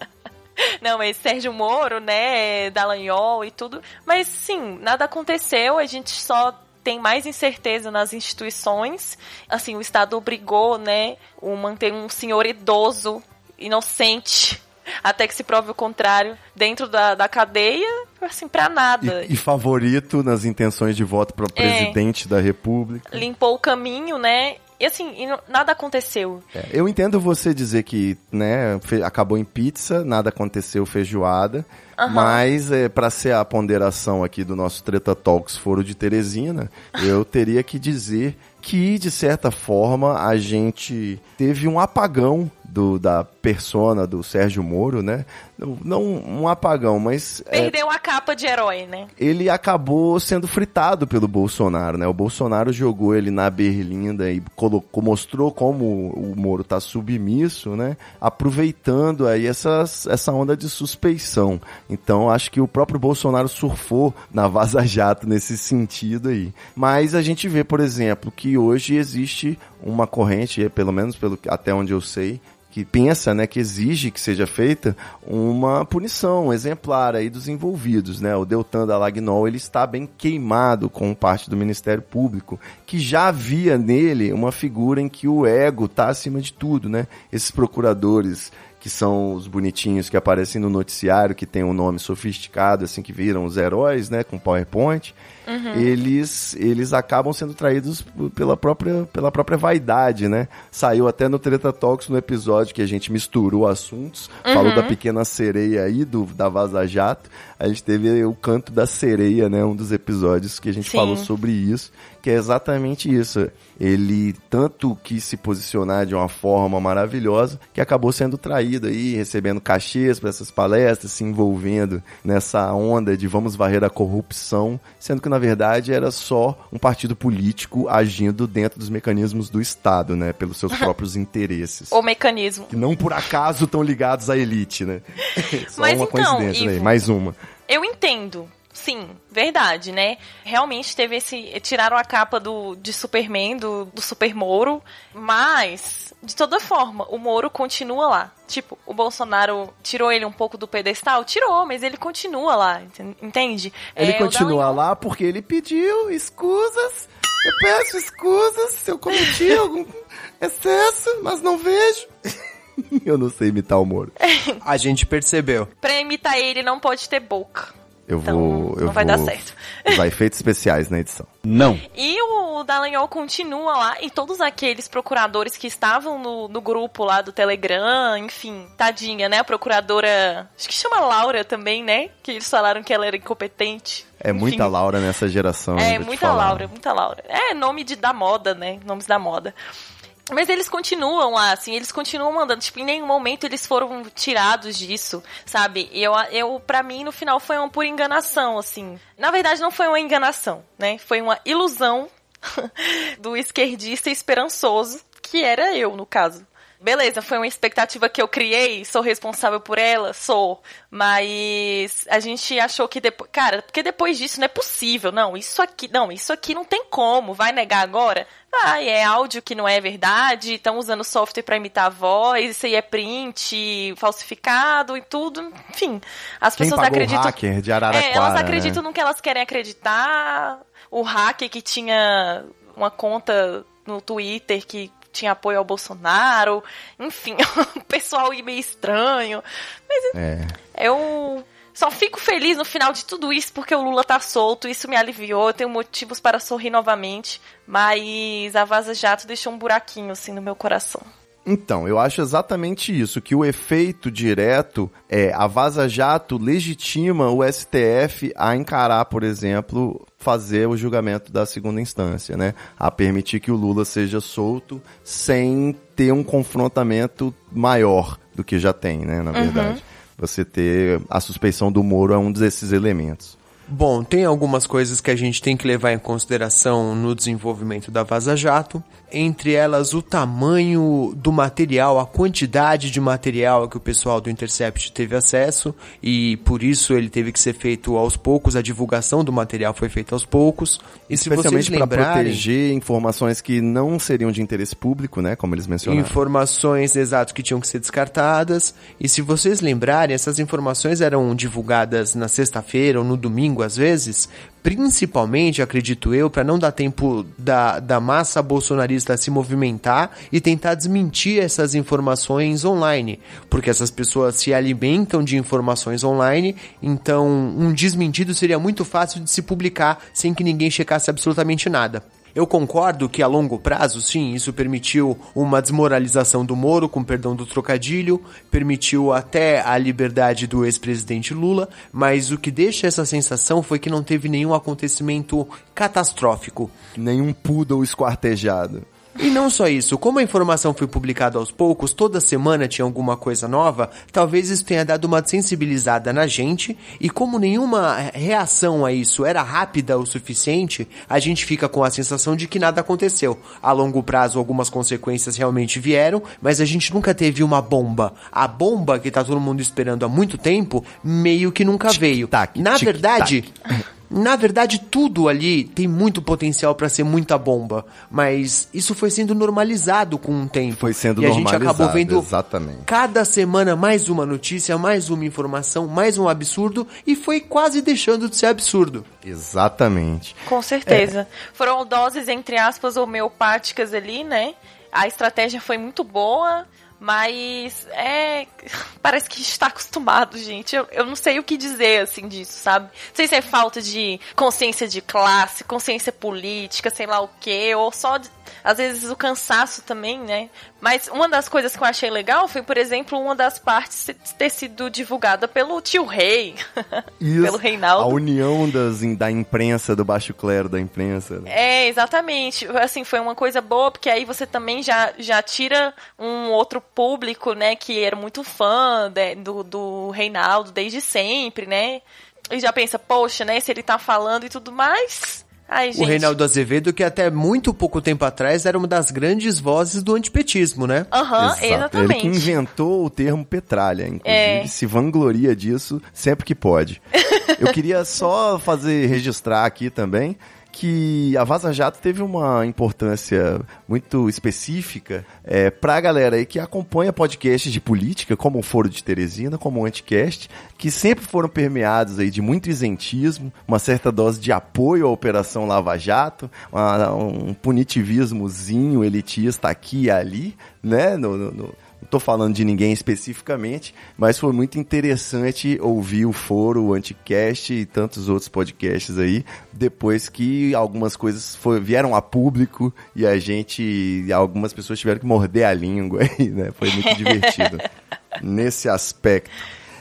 Não, mas Sérgio Moro, né, Dallagnol e tudo. Mas sim, nada aconteceu, a gente só tem mais incerteza nas instituições. Assim, o Estado obrigou, né, o manter um senhor idoso inocente até que se prove o contrário dentro da, da cadeia, assim, pra nada. E, e favorito nas intenções de voto para é. presidente da república. Limpou o caminho, né? E assim, e nada aconteceu. É, eu entendo você dizer que, né, acabou em pizza, nada aconteceu feijoada. Uhum. Mas, é, para ser a ponderação aqui do nosso Treta Talks Foro de Teresina, eu teria que dizer que, de certa forma, a gente teve um apagão do, da persona do Sérgio Moro, né? Não, um apagão, mas. É, Perdeu é, a capa de herói, né? Ele acabou sendo fritado pelo Bolsonaro, né? O Bolsonaro jogou ele na berlinda e colocou, mostrou como o Moro tá submisso, né? Aproveitando aí essas, essa onda de suspeição. Então, acho que o próprio Bolsonaro surfou na Vaza Jato nesse sentido aí. Mas a gente vê, por exemplo, que hoje existe uma corrente, pelo menos pelo, até onde eu sei, que pensa, né, que exige que seja feita uma punição exemplar aí dos envolvidos, né? O Deltan da Lagnol, ele está bem queimado com parte do Ministério Público, que já havia nele uma figura em que o ego está acima de tudo, né? Esses procuradores que são os bonitinhos que aparecem no noticiário, que tem um nome sofisticado, assim, que viram os heróis, né, com PowerPoint, uhum. eles, eles acabam sendo traídos pela própria, pela própria vaidade, né? Saiu até no Treta Talks no episódio que a gente misturou assuntos, uhum. falou da pequena sereia aí, do, da Vaza Jato, a gente teve o canto da sereia, né, um dos episódios que a gente Sim. falou sobre isso, que é exatamente isso. Ele tanto quis se posicionar de uma forma maravilhosa que acabou sendo traído aí, recebendo cachês para essas palestras, se envolvendo nessa onda de vamos varrer a corrupção, sendo que na verdade era só um partido político agindo dentro dos mecanismos do Estado, né, pelos seus próprios interesses. O mecanismo. Que não por acaso estão ligados à elite, né? só Mas uma então, coincidência, Ivo, né? Mais uma. Eu entendo sim, verdade, né? Realmente teve esse. Tiraram a capa do, de Superman, do, do Super Moro, mas, de toda forma, o Moro continua lá. Tipo, o Bolsonaro tirou ele um pouco do pedestal? Tirou, mas ele continua lá, entende? Ele É, continua Dallagnol- lá porque ele pediu escusas. Eu peço escusas se eu cometi algum excesso, mas não vejo. eu não sei imitar o Moro. A gente percebeu. Pra imitar ele, não pode ter boca. Eu Então, vou. Eu não vai vou dar certo. usar efeitos especiais na edição. Não. E o Dallagnol continua lá, e todos aqueles procuradores que estavam no, no grupo lá do Telegram, enfim, tadinha, né? A procuradora, acho que chama Laura também, né? Que eles falaram que ela era incompetente. É Enfim. muita Laura nessa geração. É, muita. Laura, muita Laura. É nome de, da moda, né? Nomes da moda. Mas eles continuam lá, assim, eles continuam mandando. Tipo, em nenhum momento eles foram tirados disso, sabe? Eu, eu para mim, no final, foi uma pura enganação, assim. Na verdade, não foi uma enganação, né? Foi uma ilusão do esquerdista esperançoso, que era eu, no caso. Beleza, foi uma expectativa que eu criei, sou responsável por ela, sou. Mas a gente achou que depois. Cara, porque depois disso não é possível. Não, isso aqui. Não, isso aqui não tem como. Vai negar agora? Ai, é áudio que não é verdade, estão usando software pra imitar a voz, isso aí é print, falsificado e tudo. Enfim, as Quem pessoas pagou o acreditam. hacker de Araraquara, É, elas né? acreditam no que elas querem acreditar. O hacker que tinha uma conta no Twitter que tinha apoio ao Bolsonaro. Enfim, o pessoal aí meio estranho. Mas É. eu só fico feliz no final de tudo isso porque o Lula tá solto, isso me aliviou, eu tenho motivos para sorrir novamente, mas a Vaza Jato deixou um buraquinho assim no meu coração. Então, eu acho exatamente isso, que o efeito direto é a Vaza Jato legitima o STF a encarar, por exemplo, fazer o julgamento da segunda instância, né? A permitir que o Lula seja solto sem ter um confrontamento maior do que já tem, né, na verdade. Você ter a suspeição do Moro é um desses elementos. Bom, tem algumas coisas que a gente tem que levar em consideração no desenvolvimento da Vaza Jato, entre elas o tamanho do material, a quantidade de material que o pessoal do Intercept teve acesso e por isso ele teve que ser feito aos poucos, a divulgação do material foi feita aos poucos. E se vocês Especialmente para lembrarem, proteger informações que não seriam de interesse público, né, como eles mencionaram. informações exatas que tinham que ser descartadas. E se vocês lembrarem, essas informações eram divulgadas na sexta-feira ou no domingo, às vezes, principalmente, acredito eu, para não dar tempo da, da massa bolsonarista se movimentar e tentar desmentir essas informações online. Porque essas pessoas se alimentam de informações online, então um desmentido seria muito fácil de se publicar sem que ninguém checasse absolutamente nada. Eu concordo que a longo prazo, sim, isso permitiu uma desmoralização do Moro, com perdão do trocadilho, permitiu até a liberdade do ex-presidente Lula, mas o que deixa essa sensação foi que não teve nenhum acontecimento catastrófico. Nenhum poodle esquartejado. E não só isso, como a informação foi publicada aos poucos, toda semana tinha alguma coisa nova, talvez isso tenha dado uma sensibilizada na gente, e como nenhuma reação a isso era rápida o suficiente, a gente fica com a sensação de que nada aconteceu. A longo prazo, algumas consequências realmente vieram, mas a gente nunca teve uma bomba. A bomba que tá todo mundo esperando há muito tempo, meio que nunca veio. Na verdade. Na verdade, tudo ali tem muito potencial para ser muita bomba, mas isso foi sendo normalizado com o tempo. Foi sendo e a gente normalizado, acabou vendo exatamente. cada semana mais uma notícia, mais uma informação, mais um absurdo e foi quase deixando de ser absurdo. Exatamente. Com certeza. Foram doses, entre aspas, homeopáticas ali, né? A estratégia foi muito boa, mas é. Parece que está acostumado, gente. Eu, eu não sei o que dizer, assim, disso, sabe? Não sei se é falta de consciência de classe, consciência política, sei lá o quê, ou só. Às vezes o cansaço também, né? Mas uma das coisas que eu achei legal foi, por exemplo, uma das partes ter sido divulgada pelo tio Rei, Isso, pelo Reinaldo. A união das, da imprensa, do baixo clero da imprensa. né? É, exatamente. Assim, foi uma coisa boa, porque aí você também já, já tira um outro público, né, que era muito fã de- do, do Reinaldo desde sempre, né? E já pensa, poxa, né, se ele tá falando e tudo mais, Ai, O. Reinaldo Azevedo, que até muito pouco tempo atrás era uma das grandes vozes do antipetismo, né? Aham. Ele exatamente. que inventou o termo petralha, inclusive É. se vangloria disso sempre que pode. Eu queria só fazer registrar aqui também que a Vaza Jato teve uma importância muito específica é, para a galera aí que acompanha podcasts de política, como o Foro de Teresina, como o Anticast, que sempre foram permeados aí de muito isentismo, uma certa dose de apoio à Operação Lava Jato, uma- um punitivismozinho elitista aqui e ali, né? No, no- no- tô falando de ninguém especificamente, mas foi muito interessante ouvir o foro, o Anticast e tantos outros podcasts aí, depois que algumas coisas foi- vieram a público e a gente, algumas pessoas tiveram que morder a língua aí, né? Foi muito divertido nesse aspecto.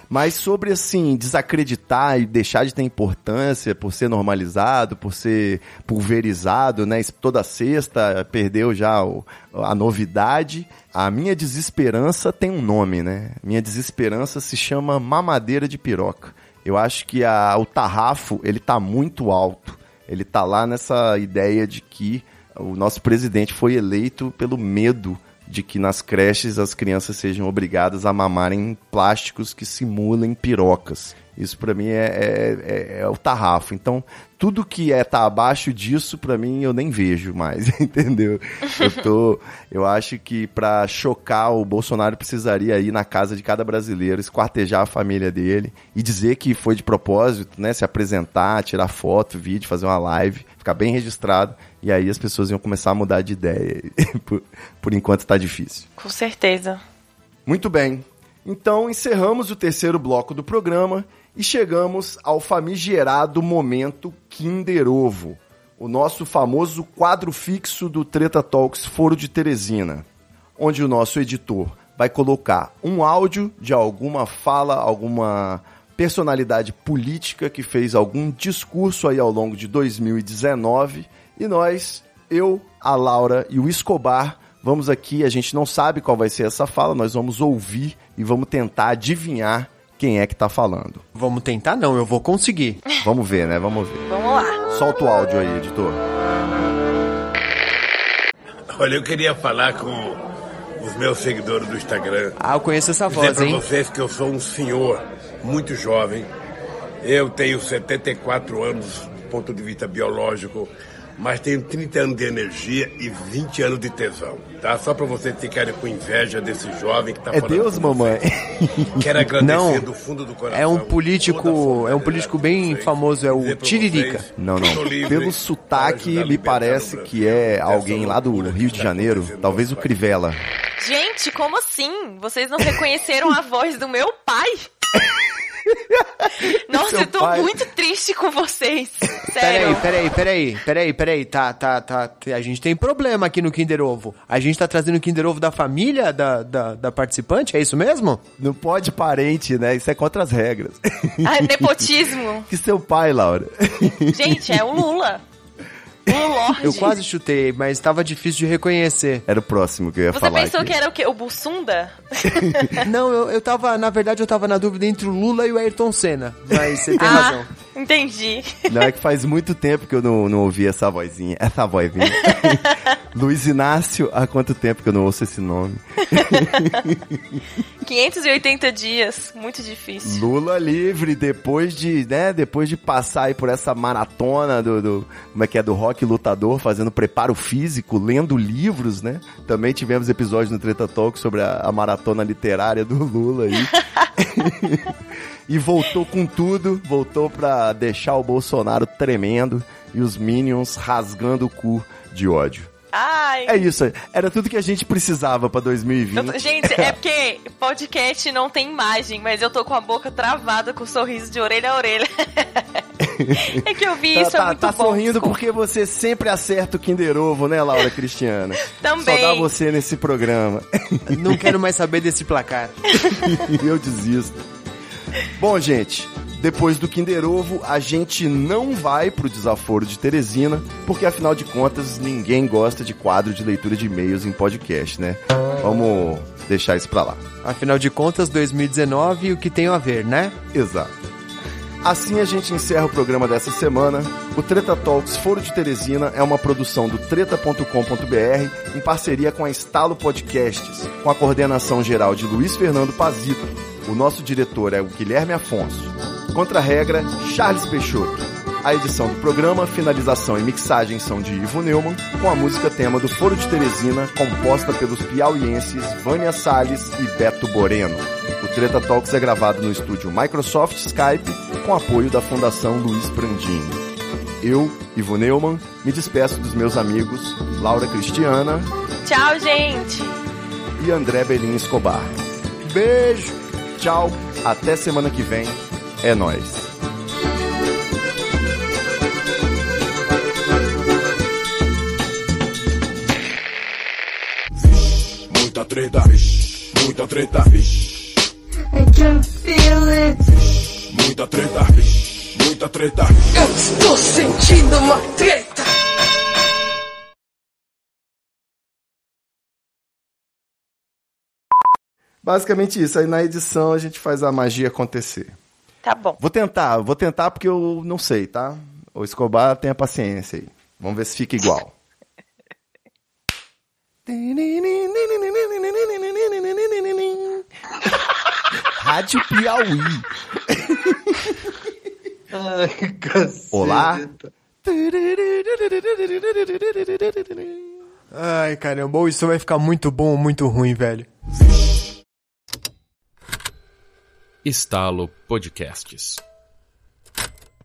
Mas sobre, assim, desacreditar e deixar de ter importância por ser normalizado, por ser pulverizado, né? Toda sexta perdeu já o- a novidade. A minha desesperança tem um nome, né? Minha desesperança se chama mamadeira de piroca. Eu acho que a- o tarrafo, ele tá muito alto. Ele tá lá nessa ideia de que o nosso presidente foi eleito pelo medo de que nas creches as crianças sejam obrigadas a mamarem plásticos que simulem pirocas. Isso pra mim é, é- é- é o tarrafo. Então, tudo que é tá abaixo disso, pra mim, eu nem vejo mais, entendeu? Eu tô, eu acho que pra chocar o Bolsonaro precisaria ir na casa de cada brasileiro, esquartejar a família dele e dizer que foi de propósito, né? Se apresentar, tirar foto, vídeo, fazer uma live, ficar bem registrado. E aí as pessoas iam começar a mudar de ideia. por, por enquanto tá difícil. Com certeza. Muito bem. Então encerramos o terceiro bloco do programa e chegamos ao famigerado momento Kinder Ovo, o nosso famoso quadro fixo do Treta Talks Foro de Teresina, onde o nosso editor vai colocar um áudio de alguma fala, alguma personalidade política que fez algum discurso aí ao longo de 2019 e nós, eu, a Laura e o Escobar Vamos aqui, a gente não sabe qual vai ser essa fala, nós vamos ouvir e vamos tentar adivinhar quem é que tá falando. Vamos tentar? Não, eu vou conseguir. Vamos ver, né? Vamos ver. Vamos lá. Solta o áudio aí, editor. Olha, eu queria falar com os meus seguidores do Instagram. Ah, eu conheço essa Dizer voz, pra hein? vocês que eu sou um senhor muito jovem. Eu tenho 74 anos do ponto de vista biológico, mas tenho 30 anos de energia e 20 anos de tesão, tá? Só pra vocês ficarem com inveja desse jovem que tá É falando. Deus, com mamãe. vocês. Quero agradecer Não, do fundo do coração. é um político, é um político bem famoso, é o Tiririca. vocês Não, não. livre Pelo sotaque, me parece que é alguém lá do Rio de está Janeiro. Talvez o Crivella. Gente, como assim? Vocês não reconheceram a voz do meu pai? Nossa, Seu eu tô pai. muito triste com vocês. Peraí, Sério. peraí, peraí, peraí, peraí, tá, tá, tá, a gente tem problema aqui no Kinder Ovo. A gente tá trazendo o Kinder Ovo da família da, da, da participante, é isso mesmo? Não pode parente, né? Isso é contra as regras. Ah, nepotismo. que seu pai, Laura? Gente, é o Lula. Eu quase chutei, mas tava difícil de reconhecer. Era o próximo que eu ia Você falar pensou aqui. que era o quê? O Bussunda? Não, eu, eu tava, na verdade, eu tava na dúvida entre o Lula e o Ayrton Senna, mas você tem ah, razão. Entendi. Não, é que faz muito tempo que eu não, não ouvi essa vozinha. Essa vozinha. Luiz Inácio, há quanto tempo que eu não ouço esse nome? 580 dias, muito difícil. Lula livre, depois de, né, depois de passar aí por essa maratona do, do como é que é, do rock lutador, fazendo preparo físico, lendo livros, né? Também tivemos episódios no Treta Talk sobre a, a maratona literária do Lula aí. e voltou com tudo, voltou pra deixar o Bolsonaro tremendo e os Minions rasgando o cu de ódio. Ai. É isso, era tudo que a gente precisava pra 2020. Eu- gente, é porque podcast não tem imagem, mas eu tô com a boca travada com o sorriso de orelha a orelha. é que eu vi Tá, isso, tá, é muito tá bom. sorrindo desculpa. porque você sempre acerta o Kinder Ovo, né, Laura Cristiana? Também. Só dá você nesse programa. Não quero mais saber desse placar. Eu desisto. Bom, gente, depois do Kinder Ovo, a gente não vai pro desaforo de Teresina, porque afinal de contas, ninguém gosta de quadro de leitura de e-mails em podcast, né? Vamos deixar isso pra lá. Afinal de contas, 2019, o que tem a ver, né? Exato. Assim a gente encerra o programa dessa semana. O Treta Talks Foro de Teresina é uma produção do treta.com.br em parceria com a Estalo Podcasts, com a coordenação geral de Luiz Fernando Pazito. O nosso diretor é o Guilherme Afonso. Contra a regra, Charles Peixoto. A edição do programa, finalização e mixagem são de Ivo Neumann, com a música tema do Foro de Teresina, composta pelos piauienses Vânia Salles e Beto Boreno. O Treta Talks é gravado no estúdio Microsoft Skype, com apoio da Fundação Luiz Prandini. Eu, Ivo Neumann, me despeço dos meus amigos Laura Cristiana Tchau, gente! e André Belim Escobar. Beijo, tchau, até semana que vem. É nóis. Muita treta, muita treta, I can feel it. muita treta, muita treta. Eu estou sentindo uma treta. Basicamente isso. Aí na edição a gente faz a magia acontecer. Tá bom. Vou tentar, vou tentar porque eu não sei, tá? O Escobar tenha paciência aí. Vamos ver se fica igual. Rádio Piauí. Ai, caceta. Olá. Ai, caramba, isso vai ficar muito bom ou muito ruim, velho. Estalo Podcasts.